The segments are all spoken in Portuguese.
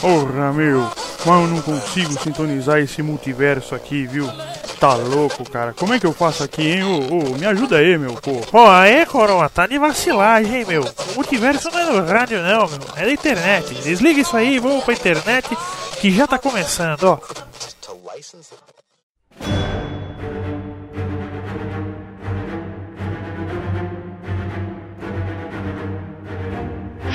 Porra, meu. Mas eu não consigo sintonizar esse multiverso aqui, viu? Tá louco, cara. Como é que eu faço aqui, hein? Ô, me ajuda aí, meu, pô. Ó, aí, coroa, tá de vacilagem, hein, meu. O multiverso não é no rádio, não, meu. É da internet. Desliga isso aí, vamos pra internet que já tá começando, ó.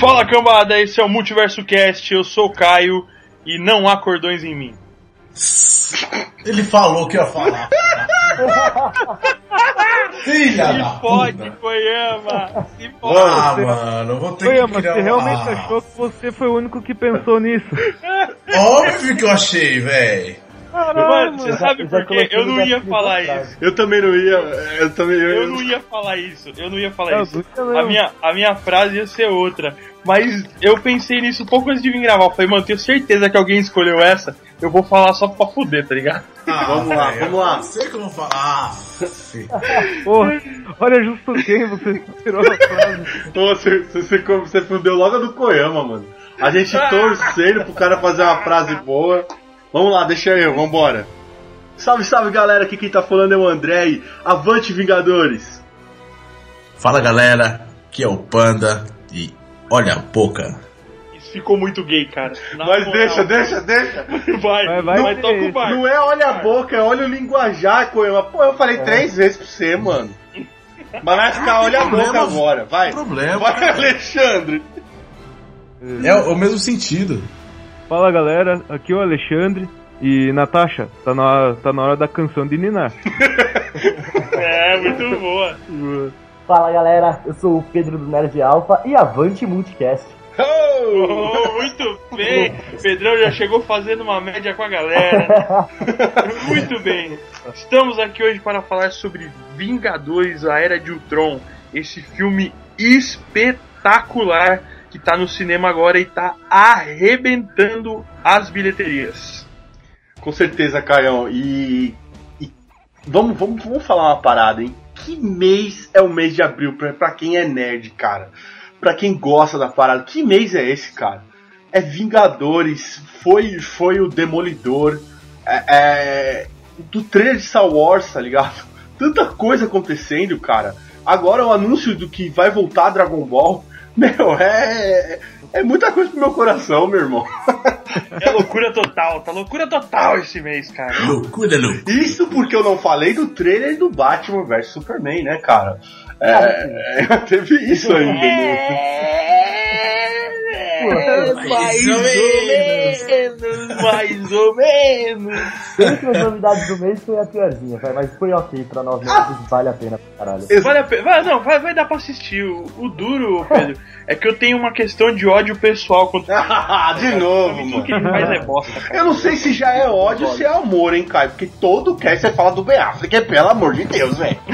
Fala cambada, esse é o Multiverso Cast, eu sou o Caio e não há cordões em mim. Ele falou que ia falar. Filha Se da pode. Koyama! Se pode! Ah, mano, eu vou ter que mas criar você realmente Ah, achou que você foi o único que pensou nisso? Óbvio que eu achei, velho. Mano, você sabe eu por quê? Eu não ia falar isso. Eu também não ia. Eu também Eu não ia falar isso. Eu não ia falar isso. A minha, a minha frase ia ser outra. Mas eu pensei nisso pouco antes de vir gravar. Eu falei, mano, tenho certeza que alguém escolheu essa. Eu vou falar só pra fuder, tá ligado? Ah, Vamos lá, vamos lá. Eu sei que eu vou falar. Ah. Porra, olha justo quem você tirou a frase. Você, você, você fudeu logo a do Koyama, mano. A gente torcendo pro cara fazer uma frase boa. Vamos lá, deixa eu, vambora. Salve, salve galera, aqui quem tá falando é o André e Avante Vingadores! Fala galera, aqui é o Panda e olha a boca. Isso ficou muito gay, cara. Na Mas moral. deixa, deixa, deixa! Vai, Vai, vai, vai, toca o. Não é olha a boca, é olha o linguajar, Koyama. Pô, eu falei três vezes pra você, mano. Mas vai ficar olha a boca agora, vai. Não tem problema. Vai, Alexandre! É o, o mesmo sentido. Fala galera, aqui é o Alexandre. E Natasha, tá na, tá na hora da canção de Ninar. É, muito boa. Fala galera, eu sou o Pedro do Nerd Alpha e avante Multicast. Oh, muito bem. Pedrão já chegou fazendo uma média com a galera. Muito bem. Estamos aqui hoje para falar sobre Vingadores, a Era de Ultron. Esse filme espetacular que tá no cinema agora e tá arrebentando as bilheterias. Com certeza, Caião. E, e vamos, vamos, vamos falar uma parada, hein? Que mês é o mês de abril pra, quem é nerd, cara? Pra quem gosta da parada, que mês é esse, cara? É Vingadores, foi, foi o Demolidor, é, é, do trailer de Star Wars, tá ligado? Tanta coisa acontecendo, cara. Agora o anúncio do que vai voltar Dragon Ball, meu, é, é muita coisa pro meu coração, meu irmão. É loucura total, tá loucura total esse mês, cara. Loucura, loucura. Isso porque eu não falei do trailer do Batman vs Superman, né, cara? É, é, teve isso ainda. Né? mais ou menos, mais ou menos. Entre as novidades do mês foi a piorzinha, vai, mas foi ok pra nós nerds, vale a pena pra caralho. Vale a pena. Vai, não, vai, vai dar pra assistir. O, o duro, Pedro, é que eu tenho uma questão de ódio pessoal contra Ah, de novo, tudo mano. que ele faz é bosta, cara. Eu não sei se já é ódio ou se é amor, hein, Caio? Porque todo cast você fala do Ben Affleck, é pelo amor de Deus, velho.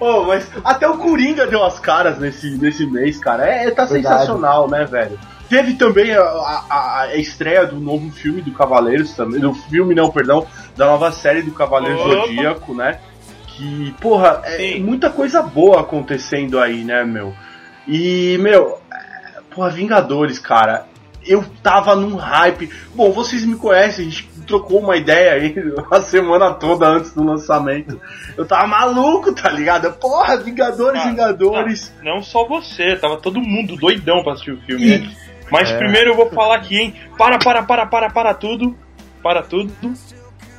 oh, mas até o Coringa deu as caras nesse, nesse mês, cara. É, tá Verdade. sensacional, né, velho? Teve também a, a- a estreia do novo filme do Cavaleiros também. Do filme, não, perdão, da nova série do Cavaleiro Opa. Zodíaco, né? Que, porra, é muita coisa boa acontecendo aí, né, meu? E, meu, é, porra, Vingadores, cara. Eu tava num hype. Bom, vocês me conhecem, a gente trocou uma ideia aí a semana toda antes do lançamento. Eu tava maluco, tá ligado? Porra, Vingadores, Ah, Vingadores. Não só você, tava todo mundo doidão pra assistir o filme. né? Mas É. primeiro eu vou falar aqui, hein? Para, para, para, para, para tudo. Para tudo.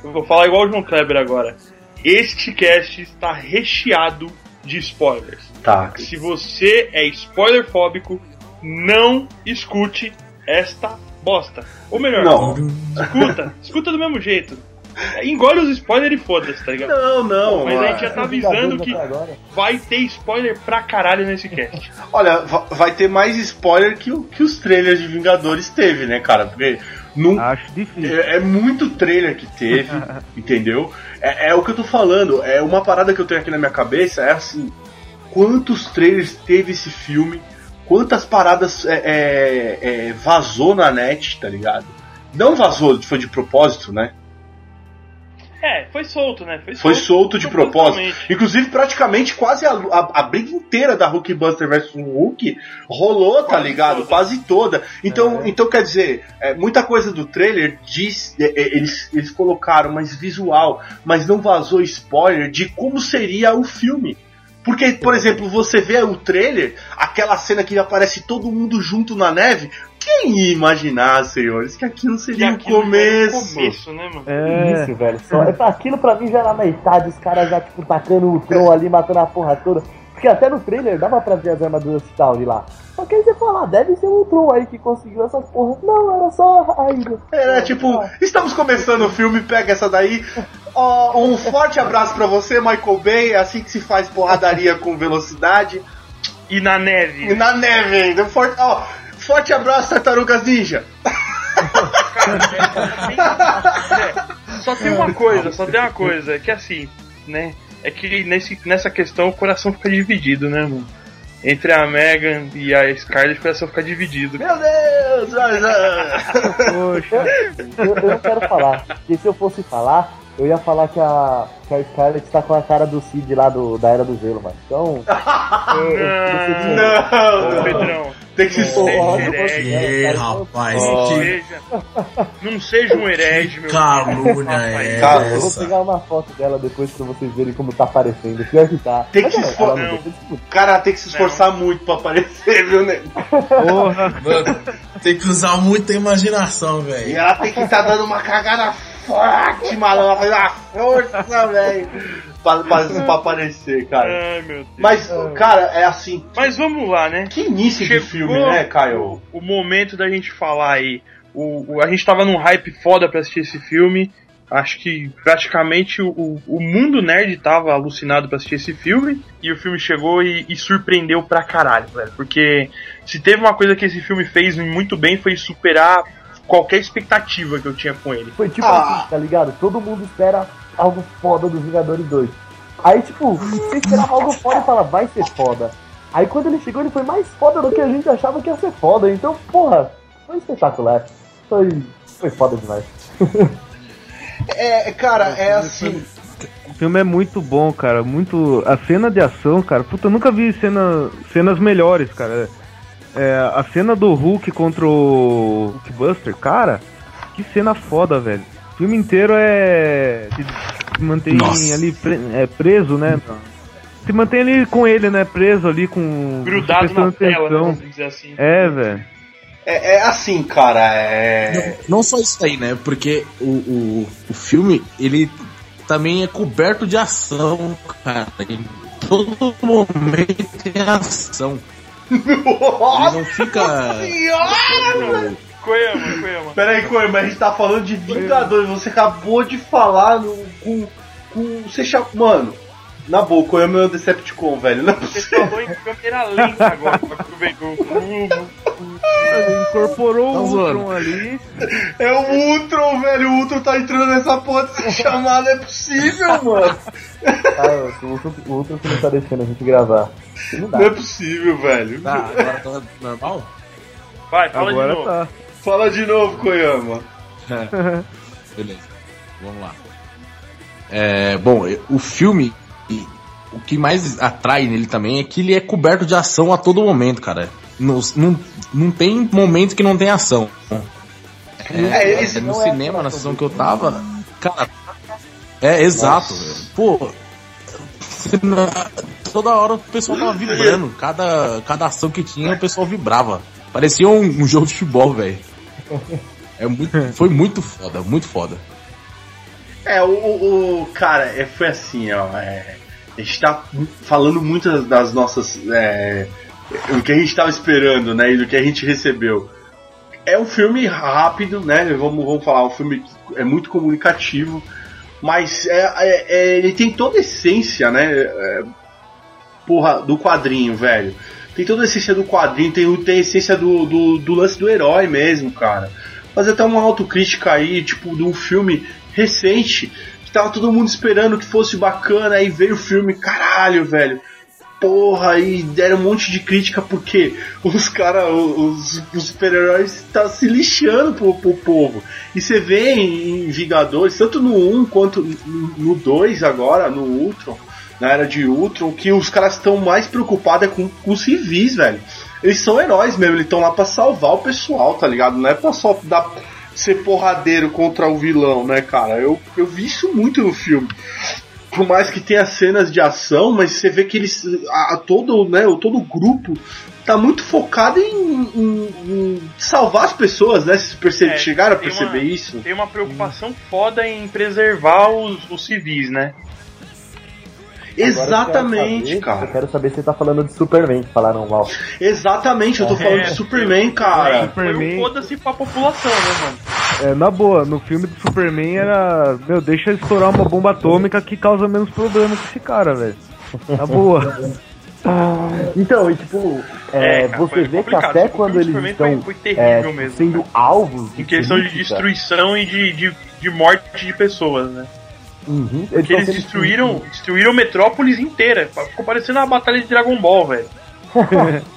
Eu vou falar igual o João Kleber agora. Este cast está recheado de spoilers. Tá. Se você é spoiler fóbico, não escute esta bosta. Ou melhor, Não. escuta, escuta do mesmo jeito. Engole os spoilers e foda-se, tá ligado? Não, não. Mas a gente já tá avisando que vai ter spoiler pra caralho nesse cast. Olha, va- vai ter mais spoiler que, o- que os trailers de Vingadores teve, né, cara? Porque não, Acho difícil. É, é muito trailer que teve, entendeu? É, é o que eu tô falando. É uma parada que eu tenho aqui na minha cabeça é assim: quantos trailers teve esse filme? Quantas paradas é, é, é, vazou na net, tá ligado? Não vazou, foi de propósito, né? É, foi solto, né? Foi, Foi solto de propósito. Inclusive, praticamente quase a, a, a briga inteira da Hulkbuster vs Hulk rolou, tá Quase ligado? toda. Quase toda. Então, então quer dizer, é, muita coisa do trailer diz. é, é, eles, eles colocaram mais visual, mas não vazou spoiler de como seria o filme. Porque, por exemplo, você vê o trailer, aquela cena que aparece todo mundo junto na neve. Quem ia imaginar, senhores, que aquilo seria o aquilo era começo? o começo, né, mano? É. Isso, velho. Só, aquilo pra mim já era na metade, os caras já, tipo, tacando o Tron ali, matando a porra toda. Porque até no trailer dava pra ver as armaduras Citauri lá. Só que aí você fala, ah, deve ser o Tron aí que conseguiu essas porras. Não, era só a ilha. Era tipo, estamos começando o filme, pega essa daí. Ó, um forte abraço pra você, Michael Bay. É assim que se faz porradaria com velocidade. E na E neve. na neve ainda. Forte, ó, forte abraço, Tartarugas Ninja. É, só tem uma coisa, só tem uma coisa, é que assim, né? É que nesse, nessa questão o coração fica dividido, né, mano? Entre a Megan e a Scarlett, o coração fica dividido. Meu Deus! Poxa. Eu, eu não quero falar. Porque se eu fosse falar, eu ia falar que a, que a Scarlett tá com a cara do Cid lá do, da Era do Gelo, mano. Então. eu- eu decidi- Não, não. Pedrão, Tem que se não Pô, seja ó, herege. Ê, rapaz, Não que seja, não seja um herege, meu calúnia é Cara, Eu vou pegar uma foto dela depois pra vocês verem como tá aparecendo. Pior que tá. Tem que Mas se é, esfor- ela não não. deixa de O cara tem que se esforçar muito pra aparecer, viu, né? Porra. Mano, tem que usar muita imaginação, E velho. ela tem que estar dando uma cagada forte, malandro. Ela faz uma força, velho. Pra, pra, pra aparecer, cara. Ai, meu Deus. Mas, cara, é assim. Mas vamos lá, né? Que início de Chegou filme, né, Caio? O momento da gente falar aí. O, o- a gente tava num hype foda pra assistir esse filme. Acho que praticamente o, o mundo nerd tava alucinado pra assistir esse filme. E o filme chegou e, e surpreendeu pra caralho, velho. Porque se teve uma coisa que esse filme fez muito bem foi superar qualquer expectativa que eu tinha com ele. Foi tipo Ah. assim, tá ligado? Todo mundo espera algo foda dos Vingadores 2. Aí, tipo, você esperava algo foda e fala, vai ser foda. Aí quando ele chegou, ele foi mais foda do que a gente achava que ia ser foda. Então, porra, foi espetacular. Foi, foi foda demais. É, cara, é assim. O filme é muito bom, cara. Muito. A cena de ação, cara. Puta, eu nunca vi cena, cenas melhores, cara. É, a cena do Hulk contra o Hulkbuster, cara. Que cena foda, velho. O filme inteiro é. Se mantém Nossa. ali pre- é, preso, né? Se mantém ali com ele, né? Preso ali com. Grudado na prestando tela, né, atenção. dizer assim. É, velho. É, é assim, cara. É. Não só isso aí, né? Porque o, o, o filme, ele também é coberto de ação, cara. Em todo momento tem ação. Ele não fica. Koyama, Koyama. Pera aí, Coelho, mas a gente tá falando de Vingadores. Você acabou de falar no, com. com você chama, Mano, na boa, o Coelho é meu Decepticon, velho. Não é Você falou em câmera lenta agora, aproveitou. Ele incorporou Tá o. Ultron ali. É o Ultron, velho. O Ultron tá entrando nessa porra de ser chamado. É possível, mano. Ah, o outro, o não tá deixando a gente gravar. Não. Não é possível, velho. Tá, agora tá normal? Vai, fala de Agora novo. tá. Fala de novo, Koyama. Beleza, vamos lá. É, bom, o filme, e o que mais atrai nele também é que ele é coberto de ação a todo momento, cara. Não, não, não tem momento que não tem ação. É, É, esse no é cinema, na sessão que eu tava, cara. É, exato. velho. Pô, toda hora o pessoal tava vibrando. Cada, cada ação que tinha, o pessoal vibrava. Parecia um, um jogo de futebol, velho. É muito, foi muito foda, muito foda. É, o, o, cara, é, foi assim, ó. é, a gente tá falando muito das- das nossas. É, o que a gente tava esperando, né? E do que a gente recebeu. É um filme rápido, né? Vamos, vamos falar, um filme que é muito comunicativo, mas é, é- é- ele tem toda a essência, né? é, porra, do quadrinho, velho. Tem toda a essência do quadrinho, tem, tem a essência do, do, do lance do herói mesmo, cara. Fazer até uma autocrítica aí, tipo, de um filme recente, que tava todo mundo esperando que fosse bacana, aí veio o filme, caralho, velho. Porra e deram um monte de crítica porque os caras, os, os super-heróis tá se lixando pro, pro povo. E você vê em, em Vingadores, tanto no 1 quanto no 2 agora, no Ultron, na era de Ultron, que os caras estão mais preocupados é com, com os civis, velho. Eles são heróis mesmo, eles estão lá pra salvar o pessoal, tá ligado? Não é pra só dar, ser porradeiro contra o vilão, né, cara? Eu, eu vi isso muito no filme por mais que tenha cenas de ação, mas você vê que eles. A, a todo, né, o todo o grupo tá muito focado em, em- em salvar as pessoas, né? Vocês perce- É, chegaram a perceber uma- isso? Tem uma preocupação foda em preservar os, os civis, né? Exatamente, eu quero saber- cara. Eu quero saber se você tá falando de Superman, que falaram mal. Exatamente, eu tô falando de Superman, cara. Foi um Superman. foda-se pra população, né, mano? É, na boa, no filme do Superman era. Meu, deixa estourar uma bomba atômica que causa menos problema que esse cara, velho. Na boa. Então, e tipo, é, É, cara, você vê que até O quando eles Superman estão foi- foi terrível é, mesmo, sendo cara. alvos Em questão de destruição e de, de, de morte de pessoas, né? Uhum, Porque eles destruíram, destruíram Metrópolis inteira. Ficou parecendo uma batalha de Dragon Ball, velho.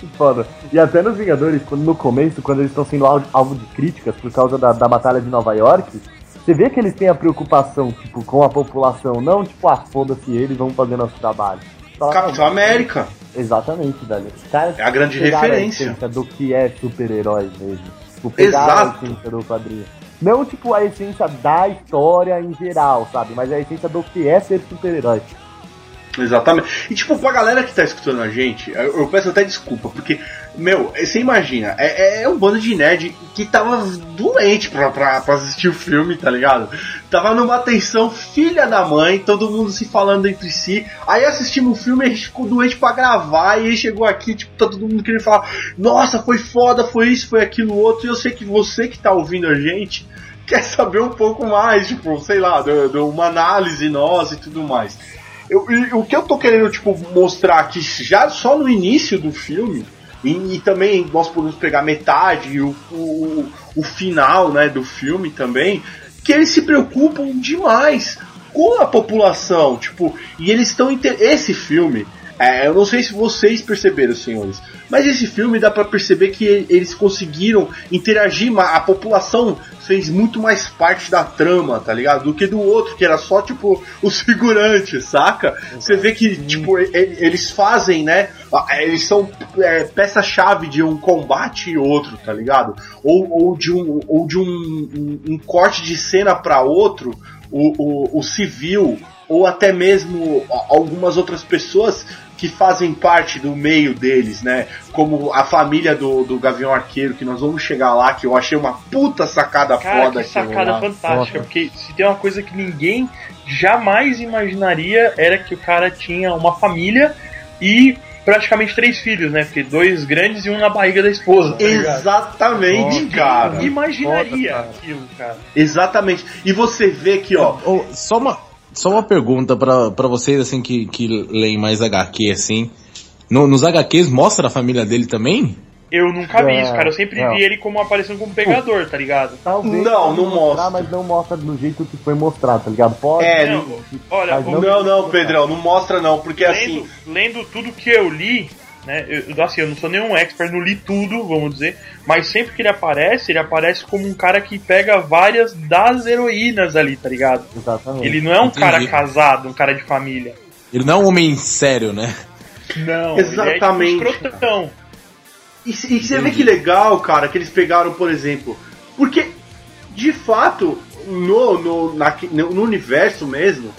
Que foda. E até nos Vingadores, quando no começo, quando eles estão sendo al- alvo de críticas por causa da, da batalha de Nova York, você vê que eles têm a preocupação, tipo, com a população, não tipo, ah, foda-se eles, vamos fazer nosso trabalho. Fala, Capitão não, América. Exatamente, velho. Os caras É a grande referência. A do que é super-herói mesmo. Tipo, pegaram Exato. a do quadrinho. Não, tipo, a essência da história em geral, sabe? Mas a essência do que é ser super-herói. Exatamente. E tipo, pra galera que tá escutando a gente, eu, eu peço até desculpa, porque, meu, você imagina, é, é um bando de nerd que tava doente pra, pra, pra assistir o filme, tá ligado? Tava numa tensão filha da mãe, todo mundo se falando entre si. Aí assistimos o filme a gente ficou doente pra gravar, e aí chegou aqui, tipo, tá todo mundo querendo falar, nossa, foi foda, foi isso, foi aquilo outro, e eu sei que você que tá ouvindo a gente quer saber um pouco mais, tipo, sei lá, de, de uma análise nossa e tudo mais. Eu- o que eu tô querendo, tipo, mostrar aqui, já só no início do filme, e, e também nós podemos pegar metade e o, o, o final, né, do filme também, que eles se preocupam demais com a população, tipo, e eles estão... Esse filme, é, eu não sei se vocês perceberam, senhores, mas esse filme dá pra perceber que eles conseguiram interagir, a população fez muito mais parte da trama, tá ligado? Do que do outro, que era só, tipo, os figurantes, saca? Você vê que, tipo, e- e- eles fazem, né? a- Eles são é, peça-chave de um combate e outro, tá ligado? Ou, ou de, um, ou de um, um- um corte de cena pra outro, o, o, o civil, ou até mesmo algumas outras pessoas que fazem parte do meio deles, né? Como a família do, do Gavião Arqueiro, que nós vamos chegar lá, que eu achei uma puta sacada Cara, foda. que sacada lá. fantástica. Porque se tem uma coisa que ninguém jamais imaginaria era que o cara tinha uma família e praticamente três filhos, né? Porque dois grandes e um na barriga da esposa. tá? Exatamente, Ninguém cara. imaginaria Foda, cara. aquilo, cara. Exatamente. E você vê que, ó, Ô, só uma, só uma pergunta pra, pra vocês, assim, que, que leem mais HQ, assim. No- nos HQs mostra a família dele também? Eu nunca vi É, isso, cara. Eu sempre não. vi ele como aparecendo como pegador, tá ligado? Talvez Não, não mostra. Mas não mostra do jeito que foi mostrado, tá ligado? Pode. É, Não, olha, não- não, não, Pedrão, não mostra não, porque assim, lendo, lendo tudo que eu li, né? Eu, assim, eu não sou nenhum expert, não li tudo, vamos dizer, mas sempre que ele aparece, ele aparece como um cara que pega várias das heroínas ali, tá ligado? Exatamente. Ele não é um Entendi. cara casado, um cara de família. Ele não é um homem sério, né? Não, Exatamente. ele é tipo escrotão. E, e você vê que legal, cara, que eles pegaram, por exemplo. Porque, de fato, no, no, na- no universo mesmo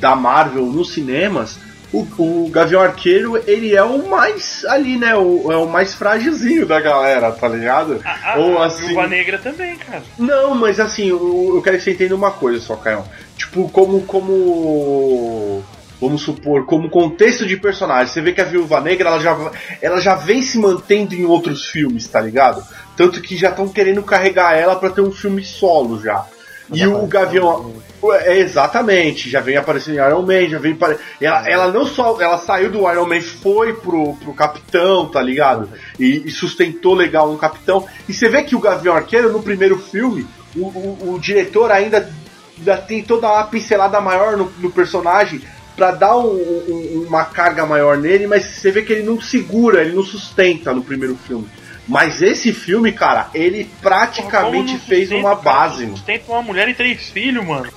da Marvel, nos cinemas, o, o Gavião Arqueiro, ele é o mais ali, né? O, é o mais frágilzinho da galera, tá ligado? A, a, Ou a assim- Viúva Negra também, cara. Não, mas assim, eu, eu quero que você entenda uma coisa só, Caio. Tipo, como. como. Vamos supor, como contexto de personagem. Você vê que a Viúva Negra ela já, ela já vem se mantendo em outros filmes, tá ligado? Tanto que já estão querendo carregar ela pra ter um filme solo já. E o Gavião. É, exatamente, já vem aparecendo em Iron Man, já vem. Ela, ela não só. Ela saiu do Iron Man, foi pro, pro Capitão, tá ligado? E, e sustentou legal no Capitão. E você vê que o Gavião Arqueiro, no primeiro filme, o, o, o diretor ainda, ainda tem toda uma pincelada maior no, no personagem pra dar um- um- uma carga maior nele, mas você vê que ele não segura, ele não sustenta no primeiro filme. Mas esse filme, cara, ele praticamente fez uma base. Sustenta uma mulher e três filhos, mano.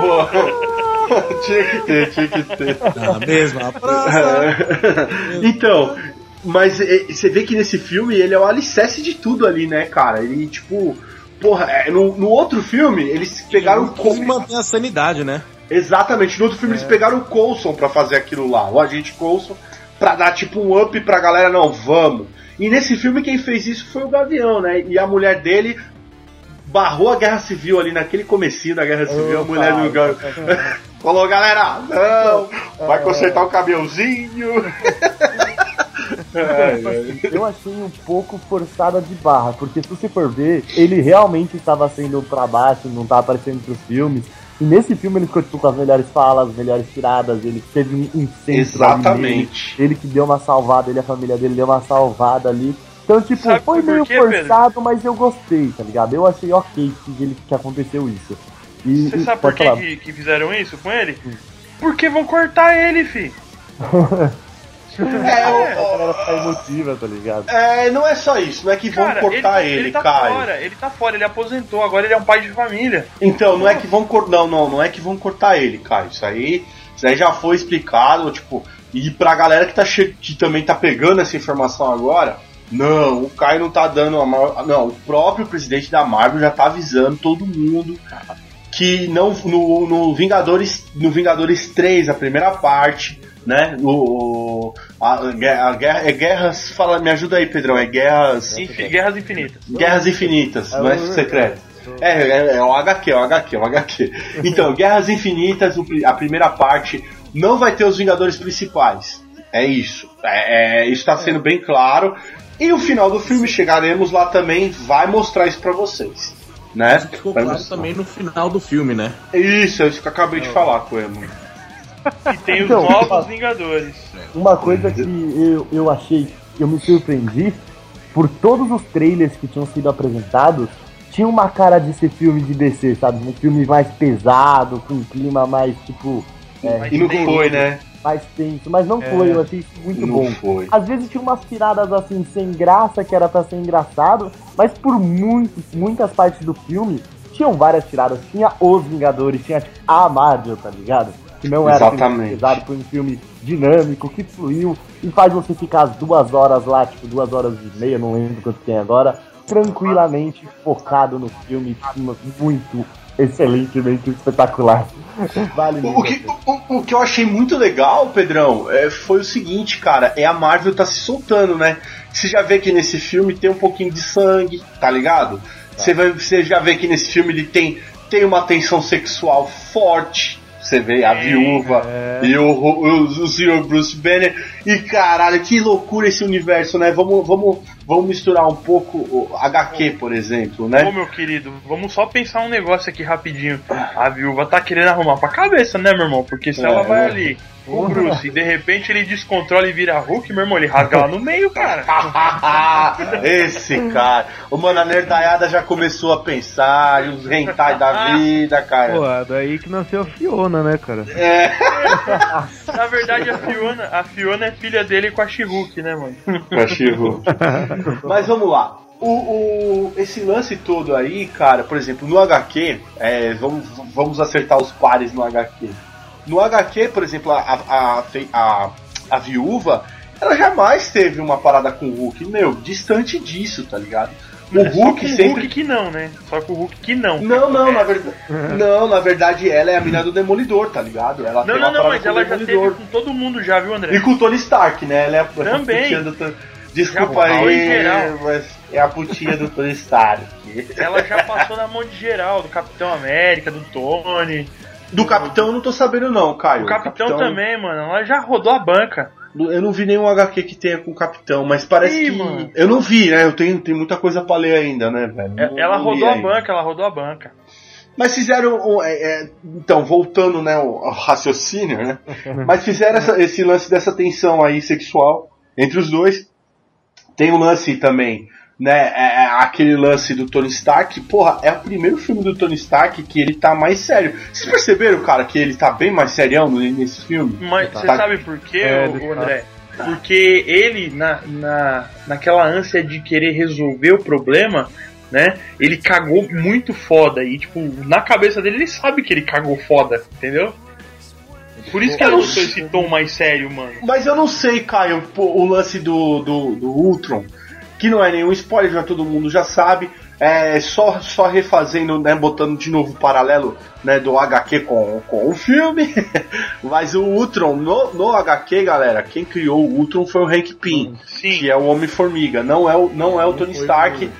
Boa. tinha que ter, tinha que ter. Na mesma praça. então, mas é, você vê que nesse filme ele é o alicerce de tudo ali, né, cara? Ele, tipo. Porra, é, no, no outro filme, eles pegaram o Coulson. manter a sanidade, né? Exatamente, no outro filme eles pegaram o Coulson pra fazer aquilo lá, o agente Coulson, pra dar tipo um up pra galera, não, vamos. E nesse filme quem fez isso foi o Gavião, né? E a mulher dele barrou a guerra civil ali naquele comecinho da guerra civil, a mulher do Gavião. Falou, galera, não, vai consertar o caminhãozinho. Eu achei um pouco forçada de barra, porque se você for ver, ele realmente estava sendo pra baixo, não tava aparecendo pros filmes. E nesse filme ele ficou tipo, com as melhores falas, as melhores tiradas, ele teve um, centro nele, Exatamente. ele que deu uma salvada, ele e a família dele deu uma salvada ali. Então, tipo, Sabe foi meio quê, forçado, mas eu gostei, tá ligado? Eu achei ok que, ele, que aconteceu isso. E, Você e- sabe por que, que, fizeram isso com ele? Porque vão cortar ele, fi. É, A o- galera fica emotiva, tá ligado? é, não é só isso, não é que vão Cara, cortar ele, ele, ele tá Caio. fora, ele tá fora, ele aposentou, agora ele é um pai de família. Então, não é que vão cortar. Não, não, não é que vão cortar ele, Caio. Isso aí, isso aí já foi explicado, tipo, e pra galera que, tá che... que também tá pegando essa informação agora, não, o Caio não tá dando a maior. Não, o próprio presidente da Marvel já tá avisando todo mundo que não no, no Vingadores. No Vingadores 3, a primeira parte, né? O, a, a guerra. É guerras. Fala, me ajuda aí, Pedrão. É guerras. Enfim, Guerras Infinitas. Guerras Infinitas, É não é secreto. É, é, é o HQ, é o HQ, é o HQ. Então, Guerras Infinitas, a primeira parte, não vai ter os Vingadores principais. É isso. É, é, isso tá sendo bem claro. E o final do filme, chegaremos lá também, vai mostrar isso pra vocês. Né? Isso ficou Vai claro mostrar. também no final do filme, né? Isso, é isso que eu acabei de falar com o Emo. E tem os Então, novos fala- Vingadores. Uma coisa que eu, eu achei, eu me surpreendi, por todos os trailers que tinham sido apresentados, tinha uma cara de ser filme de DC, sabe? Um filme mais pesado, com um clima mais, tipo, Mas E não foi, né? Mais tenso, mas não foi, eu achei muito não bom. foi. Às vezes tinha umas tiradas assim, sem graça, que era pra ser engraçado, mas por muitos, muitas partes do filme, tinham várias tiradas. Tinha os Vingadores, tinha tipo, a Marvel, tá ligado? Que não era filme Exatamente. pesado, foi um filme dinâmico, que fluiu e faz você ficar as duas horas lá, tipo, duas horas e meia, não lembro quanto tem agora, tranquilamente focado no filme, muito excelentemente espetacular. Vale O, que, o, o que eu achei muito legal, Pedrão, é, foi o seguinte, cara, é a Marvel tá se soltando, né? Você já vê que nesse filme tem um pouquinho de sangue, tá ligado? Você, vai, você já vê que nesse filme ele tem, tem uma tensão sexual forte. Você vê a viúva e o, o, o senhor Bruce Banner. E caralho, que loucura esse universo, né? Vamos, vamos, vamos misturar um pouco o HQ, por exemplo, Ô né? meu querido, vamos só pensar um negócio aqui rapidinho. A viúva tá querendo arrumar pra cabeça, né, meu irmão? Porque se É, ela vai ali, o Bruce, e de repente ele descontrola e vira Hulk, meu irmão, ele rasga ela no meio, cara. Esse cara. O mano, a nerdaiada já começou a pensar, e os hentai da vida, cara. Pô, daí que nasceu a Fiona, né, cara? É, Na verdade, a Fiona, a Fiona é filha dele com a She-Hulk, né, mano? cachorro. Mas vamos lá. O, o- esse lance todo aí, cara, por exemplo, no HQ, é, vamos, vamos acertar os pares no HQ. No HQ, por exemplo, a, a, a, a viúva, ela jamais teve uma parada com o Hulk, meu, distante disso, tá ligado? O É só com Hulk o sempre Hulk que não, né? Só com o Hulk que não. Não, não, na verdade. Não, na verdade ela é a mina do Demolidor, tá ligado? Ela Não, tem não, não, mas o ela já teve com todo mundo já, viu, André? E com o Tony Stark, né? Ela é a Também. putinha do Tony. Desculpa Já aí, mas é a putinha do Tony Stark. Ela já passou na mão de geral, do Capitão América, do Tony. Do Capitão eu não tô sabendo não, Caio. O Capitão, também, mano. Ela já rodou a banca. Eu não vi nenhum HQ que tenha com o Capitão, mas parece Ih, que. mano. Eu não vi, né? Eu tenho, tenho muita coisa pra ler ainda, né, velho? Não- ela não rodou a ainda. banca, ela rodou a banca. Mas fizeram. um, é, é, então, voltando né, ao raciocínio, né? Mas fizeram essa- esse lance dessa tensão aí sexual entre os dois. Tem um lance também né, é, é aquele lance do Tony Stark, porra, é o primeiro filme do Tony Stark que ele tá mais sério. Vocês perceberam, cara, que ele tá bem mais serião nesse filme? Mas você Tá- sabe por quê, É, ô tá. André? Porque ele, na, na, naquela ânsia de querer resolver o problema, né? Ele cagou muito foda. E, tipo, na cabeça dele ele sabe que ele cagou foda, entendeu? Por isso que Eu ele não botou esse tom mais sério, mano. Mas eu não sei, Caio, o lance do, do, do Ultron, que não é nenhum spoiler, já todo mundo já sabe. É só, só refazendo, né, botando de novo o paralelo né, do HQ com, com o filme. Mas o Ultron, no, no HQ, galera, quem criou o Ultron foi o Hank Pym, Sim. que é o Homem-Formiga, não é o, não é o Tony Stark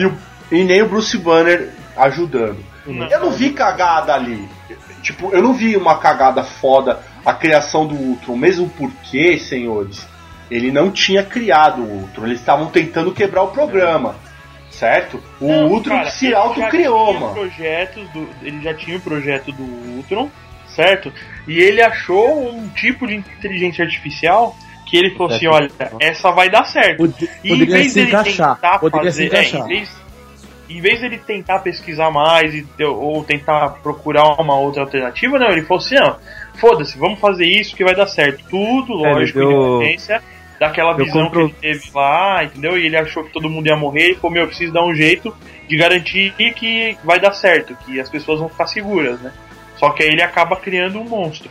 e, o- e nem o Bruce Banner ajudando. Não. Eu não vi cagada ali. Tipo, eu não vi uma cagada foda a criação do Ultron, mesmo porque, senhores, ele não tinha criado o Ultron, eles estavam tentando quebrar o programa, certo? O Não, Ultron cara, se autocriou, mano. Projetos do, ele já tinha o projeto do Ultron, certo? E ele achou um tipo de inteligência artificial que ele falou assim, olha, essa vai dar certo. Pod- E em Poderia vez se dele encaixar. tentar Poderia se fazer, é, em vez em vez dele tentar pesquisar mais e, ou tentar procurar uma outra alternativa, não, ele falou assim, não, foda-se, vamos fazer isso que vai dar certo. Tudo, É, lógico, deu- independência daquela visão control- que ele teve lá, entendeu? E ele achou que todo mundo ia morrer, ele falou, meu, eu preciso dar um jeito de garantir que vai dar certo, que as pessoas vão ficar seguras, né? Só que aí ele acaba criando um monstro.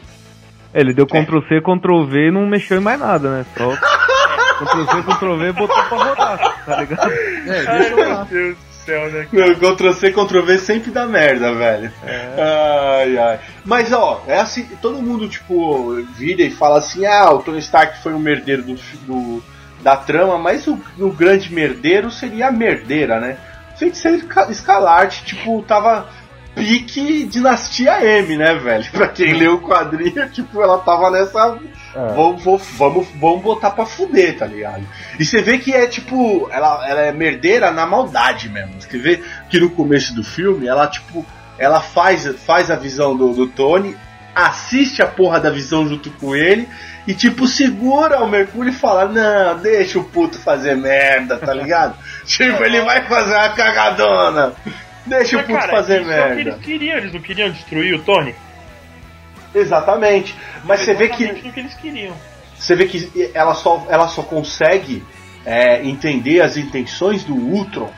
É, ele deu Ctrl C, Ctrl V e não mexeu em mais nada, né? Só Ctrl C, Ctrl V e botou pra rodar, tá ligado? É, Ai, deixa eu meu lá. Deus céu, né? Não, Ctrl C, Ctrl V sempre dá merda, velho. Ai, ai. Mas, ó, é assim, todo mundo, tipo, vira e fala assim, ah, o Tony Stark foi o merdeiro do, do- da trama, mas o, o grande merdeiro seria a merdeira, né? Feiticeiro Esca- Escalarte, tipo, tava pique Dinastia M, né, velho? Pra quem leu o quadrinho, tipo, ela tava nessa É. Vamos, vamos, vamos, botar pra fuder, tá ligado? E você vê que é tipo, ela, ela é merdeira na maldade mesmo. Você vê que no começo do filme, ela tipo, ela faz, faz a visão do, do Tony, assiste a porra da visão junto com ele e tipo, segura o Mercúrio e fala, não, deixa o puto fazer merda, tá ligado? tipo, ele vai fazer uma cagadona. Deixa o Mas, puto cara, fazer isso é o que merda. eles queriam, eles não queriam destruir o Tony? Exatamente. Mas você vê que Exatamente o que eles queriam. você vê que ela só, ela só consegue é, entender as intenções do Ultron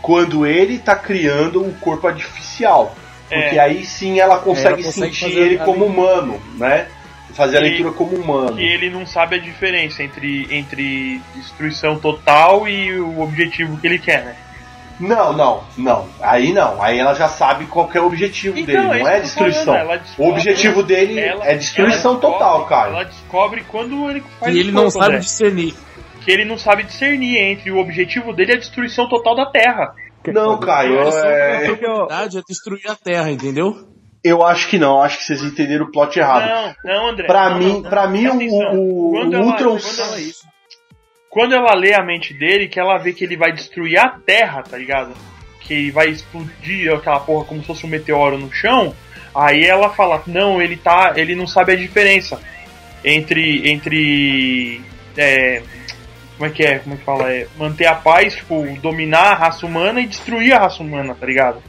quando ele tá criando um corpo artificial. Porque É. aí sim ela consegue, Ela consegue sentir ele a como leitura. humano, né? Fazer a E- leitura como humano. Que ele não sabe a diferença entre, entre destruição total e o objetivo que ele quer, né? Não, não, não. Aí não. Aí ela já sabe qual que é o objetivo Então, dele, é não é destruição. falando, ela O objetivo dele ela- é destruição descobre- total, cara. Ela descobre quando ele faz E ele não corpo, sabe André. discernir. Que ele não sabe discernir entre o objetivo dele e a destruição total da Terra. Não, Caio, é... é destruir a Terra, entendeu? eu acho que não. Acho que vocês entenderam o plot errado. Não, não, André. Pra não, mim, não. pra mim o, o, o ela- Ultron. Quando ela- lê a mente dele, que ela vê que ele vai destruir a Terra, tá ligado? Que vai explodir aquela porra como se fosse um meteoro no chão. Aí ela fala, não, ele tá. ele não sabe a diferença entre. entre. é, como é que é? Como é que fala? É, manter a paz, tipo, dominar a raça humana e destruir a raça humana, tá ligado?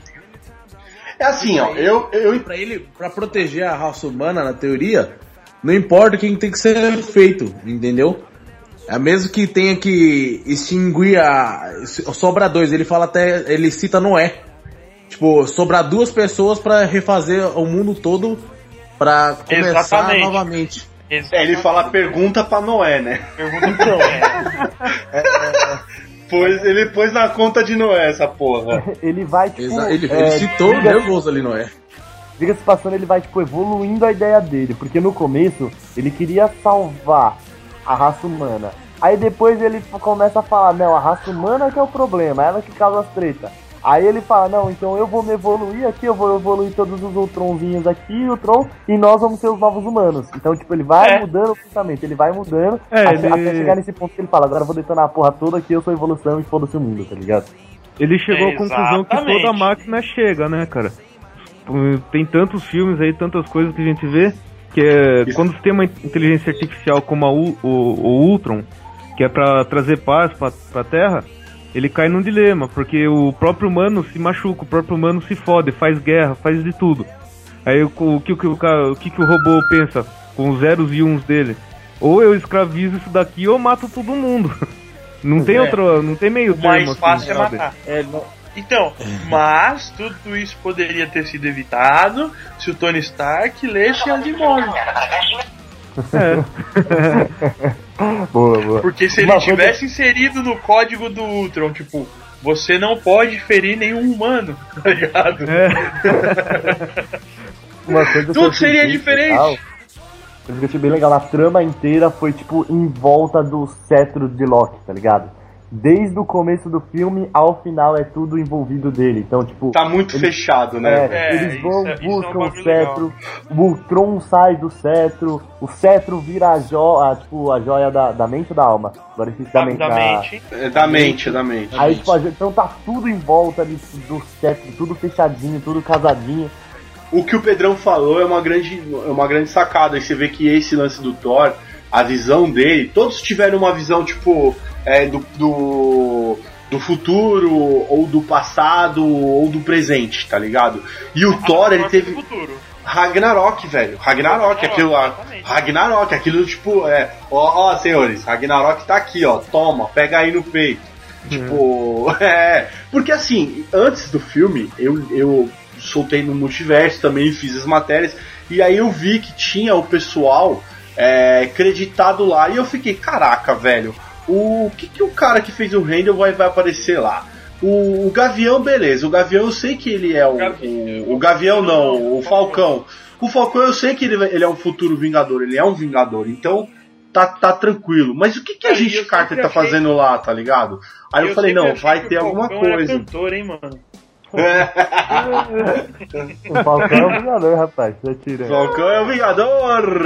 É assim, ó. Eu, eu, Pra ele, pra proteger a raça humana, na teoria, não importa quem tem que ser feito, entendeu? É mesmo que tenha que extinguir a. Sobra dois, ele fala até. Ele cita Noé. Tipo, sobrar duas pessoas pra refazer o mundo todo pra começar Exatamente. novamente. é, ele fala pergunta pra Noé, né? Pergunta então, é. Pois, ele pôs na conta de Noé essa porra. Ele vai, tipo. Exa- Ele, é, ele citou diga- nervoso ali, Noé. Diga-se passando, ele vai, tipo, evoluindo a ideia dele. Porque no começo, ele queria salvar a raça humana. Aí depois ele começa a falar, não, a raça humana que é o problema, ela que causa as tretas. Aí ele fala, não, então eu vou me evoluir aqui, eu vou evoluir todos os Ultronzinhos aqui, o Tron, e nós vamos ser os novos humanos. Então, tipo, ele vai É. mudando o pensamento, ele vai mudando, É, até, ele- até chegar nesse ponto que ele fala, agora eu vou detonar a porra toda que eu sou evolução e foda-se o mundo, tá ligado? Ele chegou à conclusão que toda máquina chega, né, cara? Tem tantos filmes aí, tantas coisas que a gente vê, que é Isso. quando você tem uma inteligência artificial como a U- o, o Ultron, que é pra trazer paz pra, pra Terra, ele cai num dilema, porque o próprio humano se machuca, o próprio humano se fode, faz guerra, faz de tudo. Aí o, o, que, o, o, o que, que o robô pensa com os zeros e uns dele? Ou eu escravizo isso daqui ou eu mato todo mundo. Não tem É. outro, não tem meio O mais termo, assim, fácil é sabe? matar. É, não- Então, mas tudo isso poderia ter sido evitado se o Tony Stark lesse Asimov. Boa, boa. Porque se ele Uma coisa- tivesse inserido no código do Ultron, tipo, você não pode ferir nenhum humano, tá ligado? É. Uma coisa que Tudo seria diferente. legal, coisa que eu achei bem legal, a trama inteira foi tipo em volta do cetro de Loki, tá ligado? Desde o começo do filme ao final é tudo envolvido dele. Então, tipo. Tá muito Ele- fechado, né? É? É, eles isso vão, é- isso é um buscam o cetro, o Ultron sai do cetro, o cetro vira a joia, tipo, a joia da, da mente ou da alma? Agora esqueci da mente. da- Rapidamente. É da mente, da mente. Aí, tipo, a gente- então tá tudo em volta ali do cetro, tudo fechadinho, tudo casadinho. O que o Pedrão falou é uma grande, é uma grande sacada. E você vê que esse lance do Thor, a visão dele, todos tiveram uma visão, tipo, é, do, do, do futuro, ou do passado, ou do presente, tá ligado? E o Thor, ele teve. No futuro. Ragnarok, velho. Ragnarok, aquilo lá. Ragnarok, aquilo tipo, é. Ó, ó, senhores, Ragnarok tá aqui, ó. Toma, pega aí no peito. Tipo, é. Porque assim, antes do filme, eu, eu soltei no multiverso também, fiz as matérias. E aí eu vi que tinha o pessoal é, creditado lá. E eu fiquei, caraca, velho. O que, que o cara que fez o Randall vai, vai aparecer lá? O, o Gavião, beleza. O Gavião eu sei que ele é o. O, o Gavião não, o Falcão. O Falcão eu sei que ele, ele é um futuro Vingador, ele é um Vingador, então tá, tá tranquilo. Mas o que, que a É, gente eu Carter tá achei- fazendo lá, tá ligado? Aí eu, falei, sempre não, vai ter alguma coisa. cantor, hein, mano? O Falcão é o Vingador, rapaz, você tira. Falcão é o Vingador!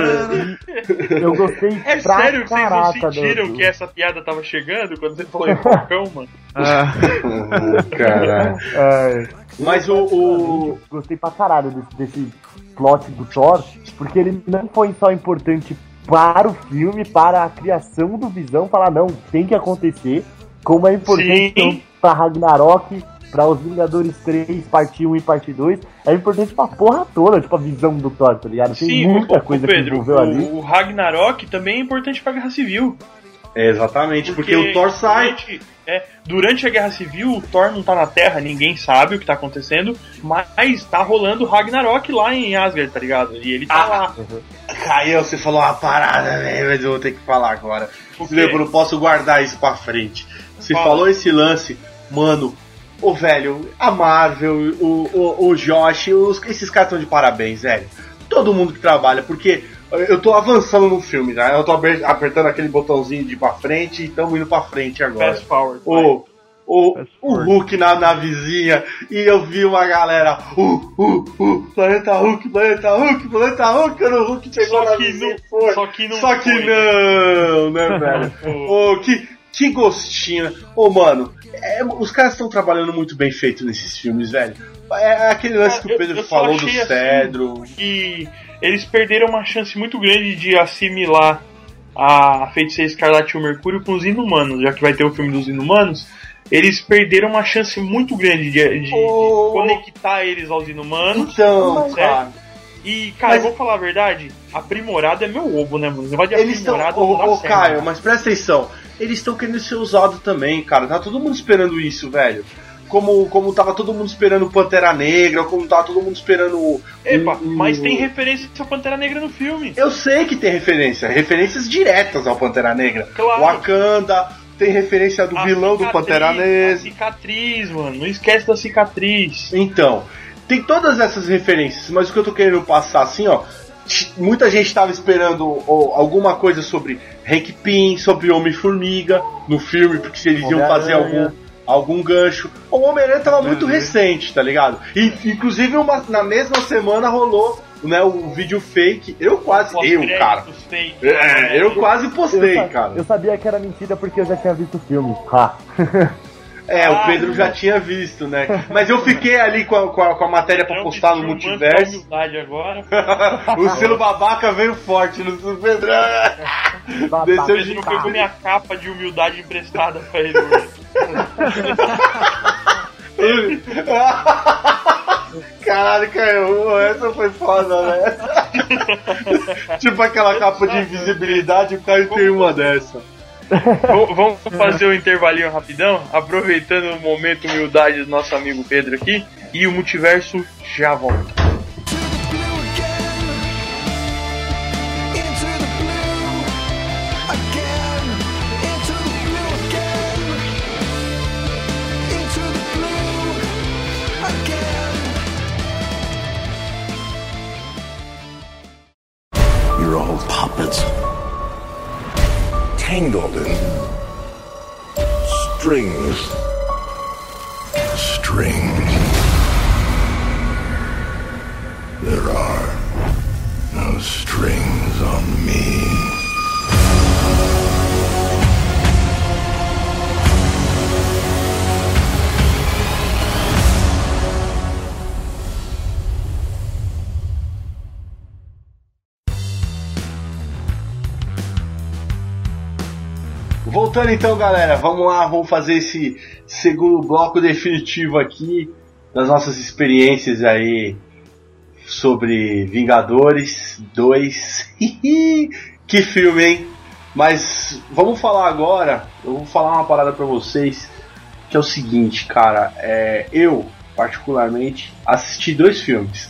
Eu gostei É pra sério que vocês não sentiram do- que essa piada tava chegando quando você falou em Falcão, mano? Ah, Caralho. É, Mas o. o... Gostei pra caralho desse, desse plot do Thor, porque ele não foi só importante para o filme, para a criação do Visão, falar não, tem que acontecer, como é importante pra Ragnarok, pra os Vingadores 3, parte 1 e parte 2, é importante pra porra toda, tipo a visão do Thor, tá ligado? Tem Sim, muita o, coisa o que Pedro, envolveu ali. o, o Ragnarok também é importante pra Guerra Civil. É, exatamente, porque, o Thor sai. Durante, é, durante a Guerra Civil, o Thor não tá na Terra, ninguém sabe o que tá acontecendo, mas tá rolando Ragnarok lá em Asgard, tá ligado? E ele tá Ah, lá. Caiu, você falou uma parada, velho, mas eu vou ter que falar agora. O? Eu não posso guardar isso pra frente. Você Fala. falou esse lance, mano. O velho, a Marvel, o, o, o Josh, os- esses caras estão de parabéns, velho. Todo mundo que trabalha, porque eu tô avançando no filme, né? Eu tô apertando aquele botãozinho de ir pra frente e estamos indo pra frente agora. Fast forward. O, o, o. Hulk na navezinha e eu vi uma galera, uh, uh, uh, Planeta Hulk, Planeta Hulk, Planeta Hulk, quando o Hulk pegou Só na que navezinha não- foi. só que não Só que foi. não, né, velho? Ô, que, que gostinho. Ô, mano, é, os caras estão trabalhando muito bem feito nesses filmes, velho. É aquele lance que Eu- o Pedro eu só falou do assim, cedro. que eles perderam uma chance muito grande de assimilar a Feiticeira Escarlate e o Mercúrio com os Inumanos, já que vai ter o filme dos Inumanos. Eles perderam uma chance muito grande de, de Ô. conectar eles aos Inumanos. Então, Certo. cara, E, cara, Mas- eu vou falar a verdade, aprimorado é meu ovo, né, mano? Esse negócio de eles aprimorado Ô, não dá ô, certo. Caio, mas presta atenção. Eles estão querendo ser usados também, cara. Tá todo mundo esperando isso, velho. Como, como tava todo mundo esperando Pantera Negra, como tava todo mundo esperando. o- Epa, o- o- mas tem referência ao Pantera Negra no filme. Eu sei que tem referência, referências diretas ao Pantera Negra. Claro. Wakanda, tem referência do A vilão do cicatriz, Pantera A Negra. cicatriz, mano. Não esquece da cicatriz. Então, tem todas essas referências, mas o que eu tô querendo passar assim, ó. Muita gente tava esperando ó, alguma coisa sobre Hank Pym, sobre Homem-Formiga no filme, porque se eles iam fazer algum, algum gancho. O Homem-Aranha tava muito recente, tá ligado? E, inclusive, uma- na mesma semana rolou né, o vídeo fake. Eu quase. Eu, cara. Fake. É, eu quase Eu, postei, sa- cara. eu sabia que era mentira porque eu já tinha visto o filme. Ha. É, o Ah, Pedro já tinha visto, né? Mas eu fiquei ali com a, com a, com a matéria pra Não postar no multiverso. humildade agora. o selo babaca veio forte no Pedro. Babaca. Desceu Ele de não pegou minha capa de humildade emprestada pra ele. hoje. Caralho, caiu. Essa foi foda, né? tipo aquela capa de invisibilidade, o Caio tem uma dessa. Vamos fazer o intervalinho rapidão, aproveitando o momento humildade do nosso amigo Pedro aqui, e o multiverso já volta. Tangled in strings. Strings. There are no strings on me. Voltando então, galera, vamos lá, vamos fazer esse segundo bloco definitivo aqui das nossas experiências aí sobre Vingadores 2. que filme, hein? Mas vamos falar agora, eu vou falar uma parada pra vocês, que é o seguinte, cara, é, eu, particularmente, assisti dois filmes.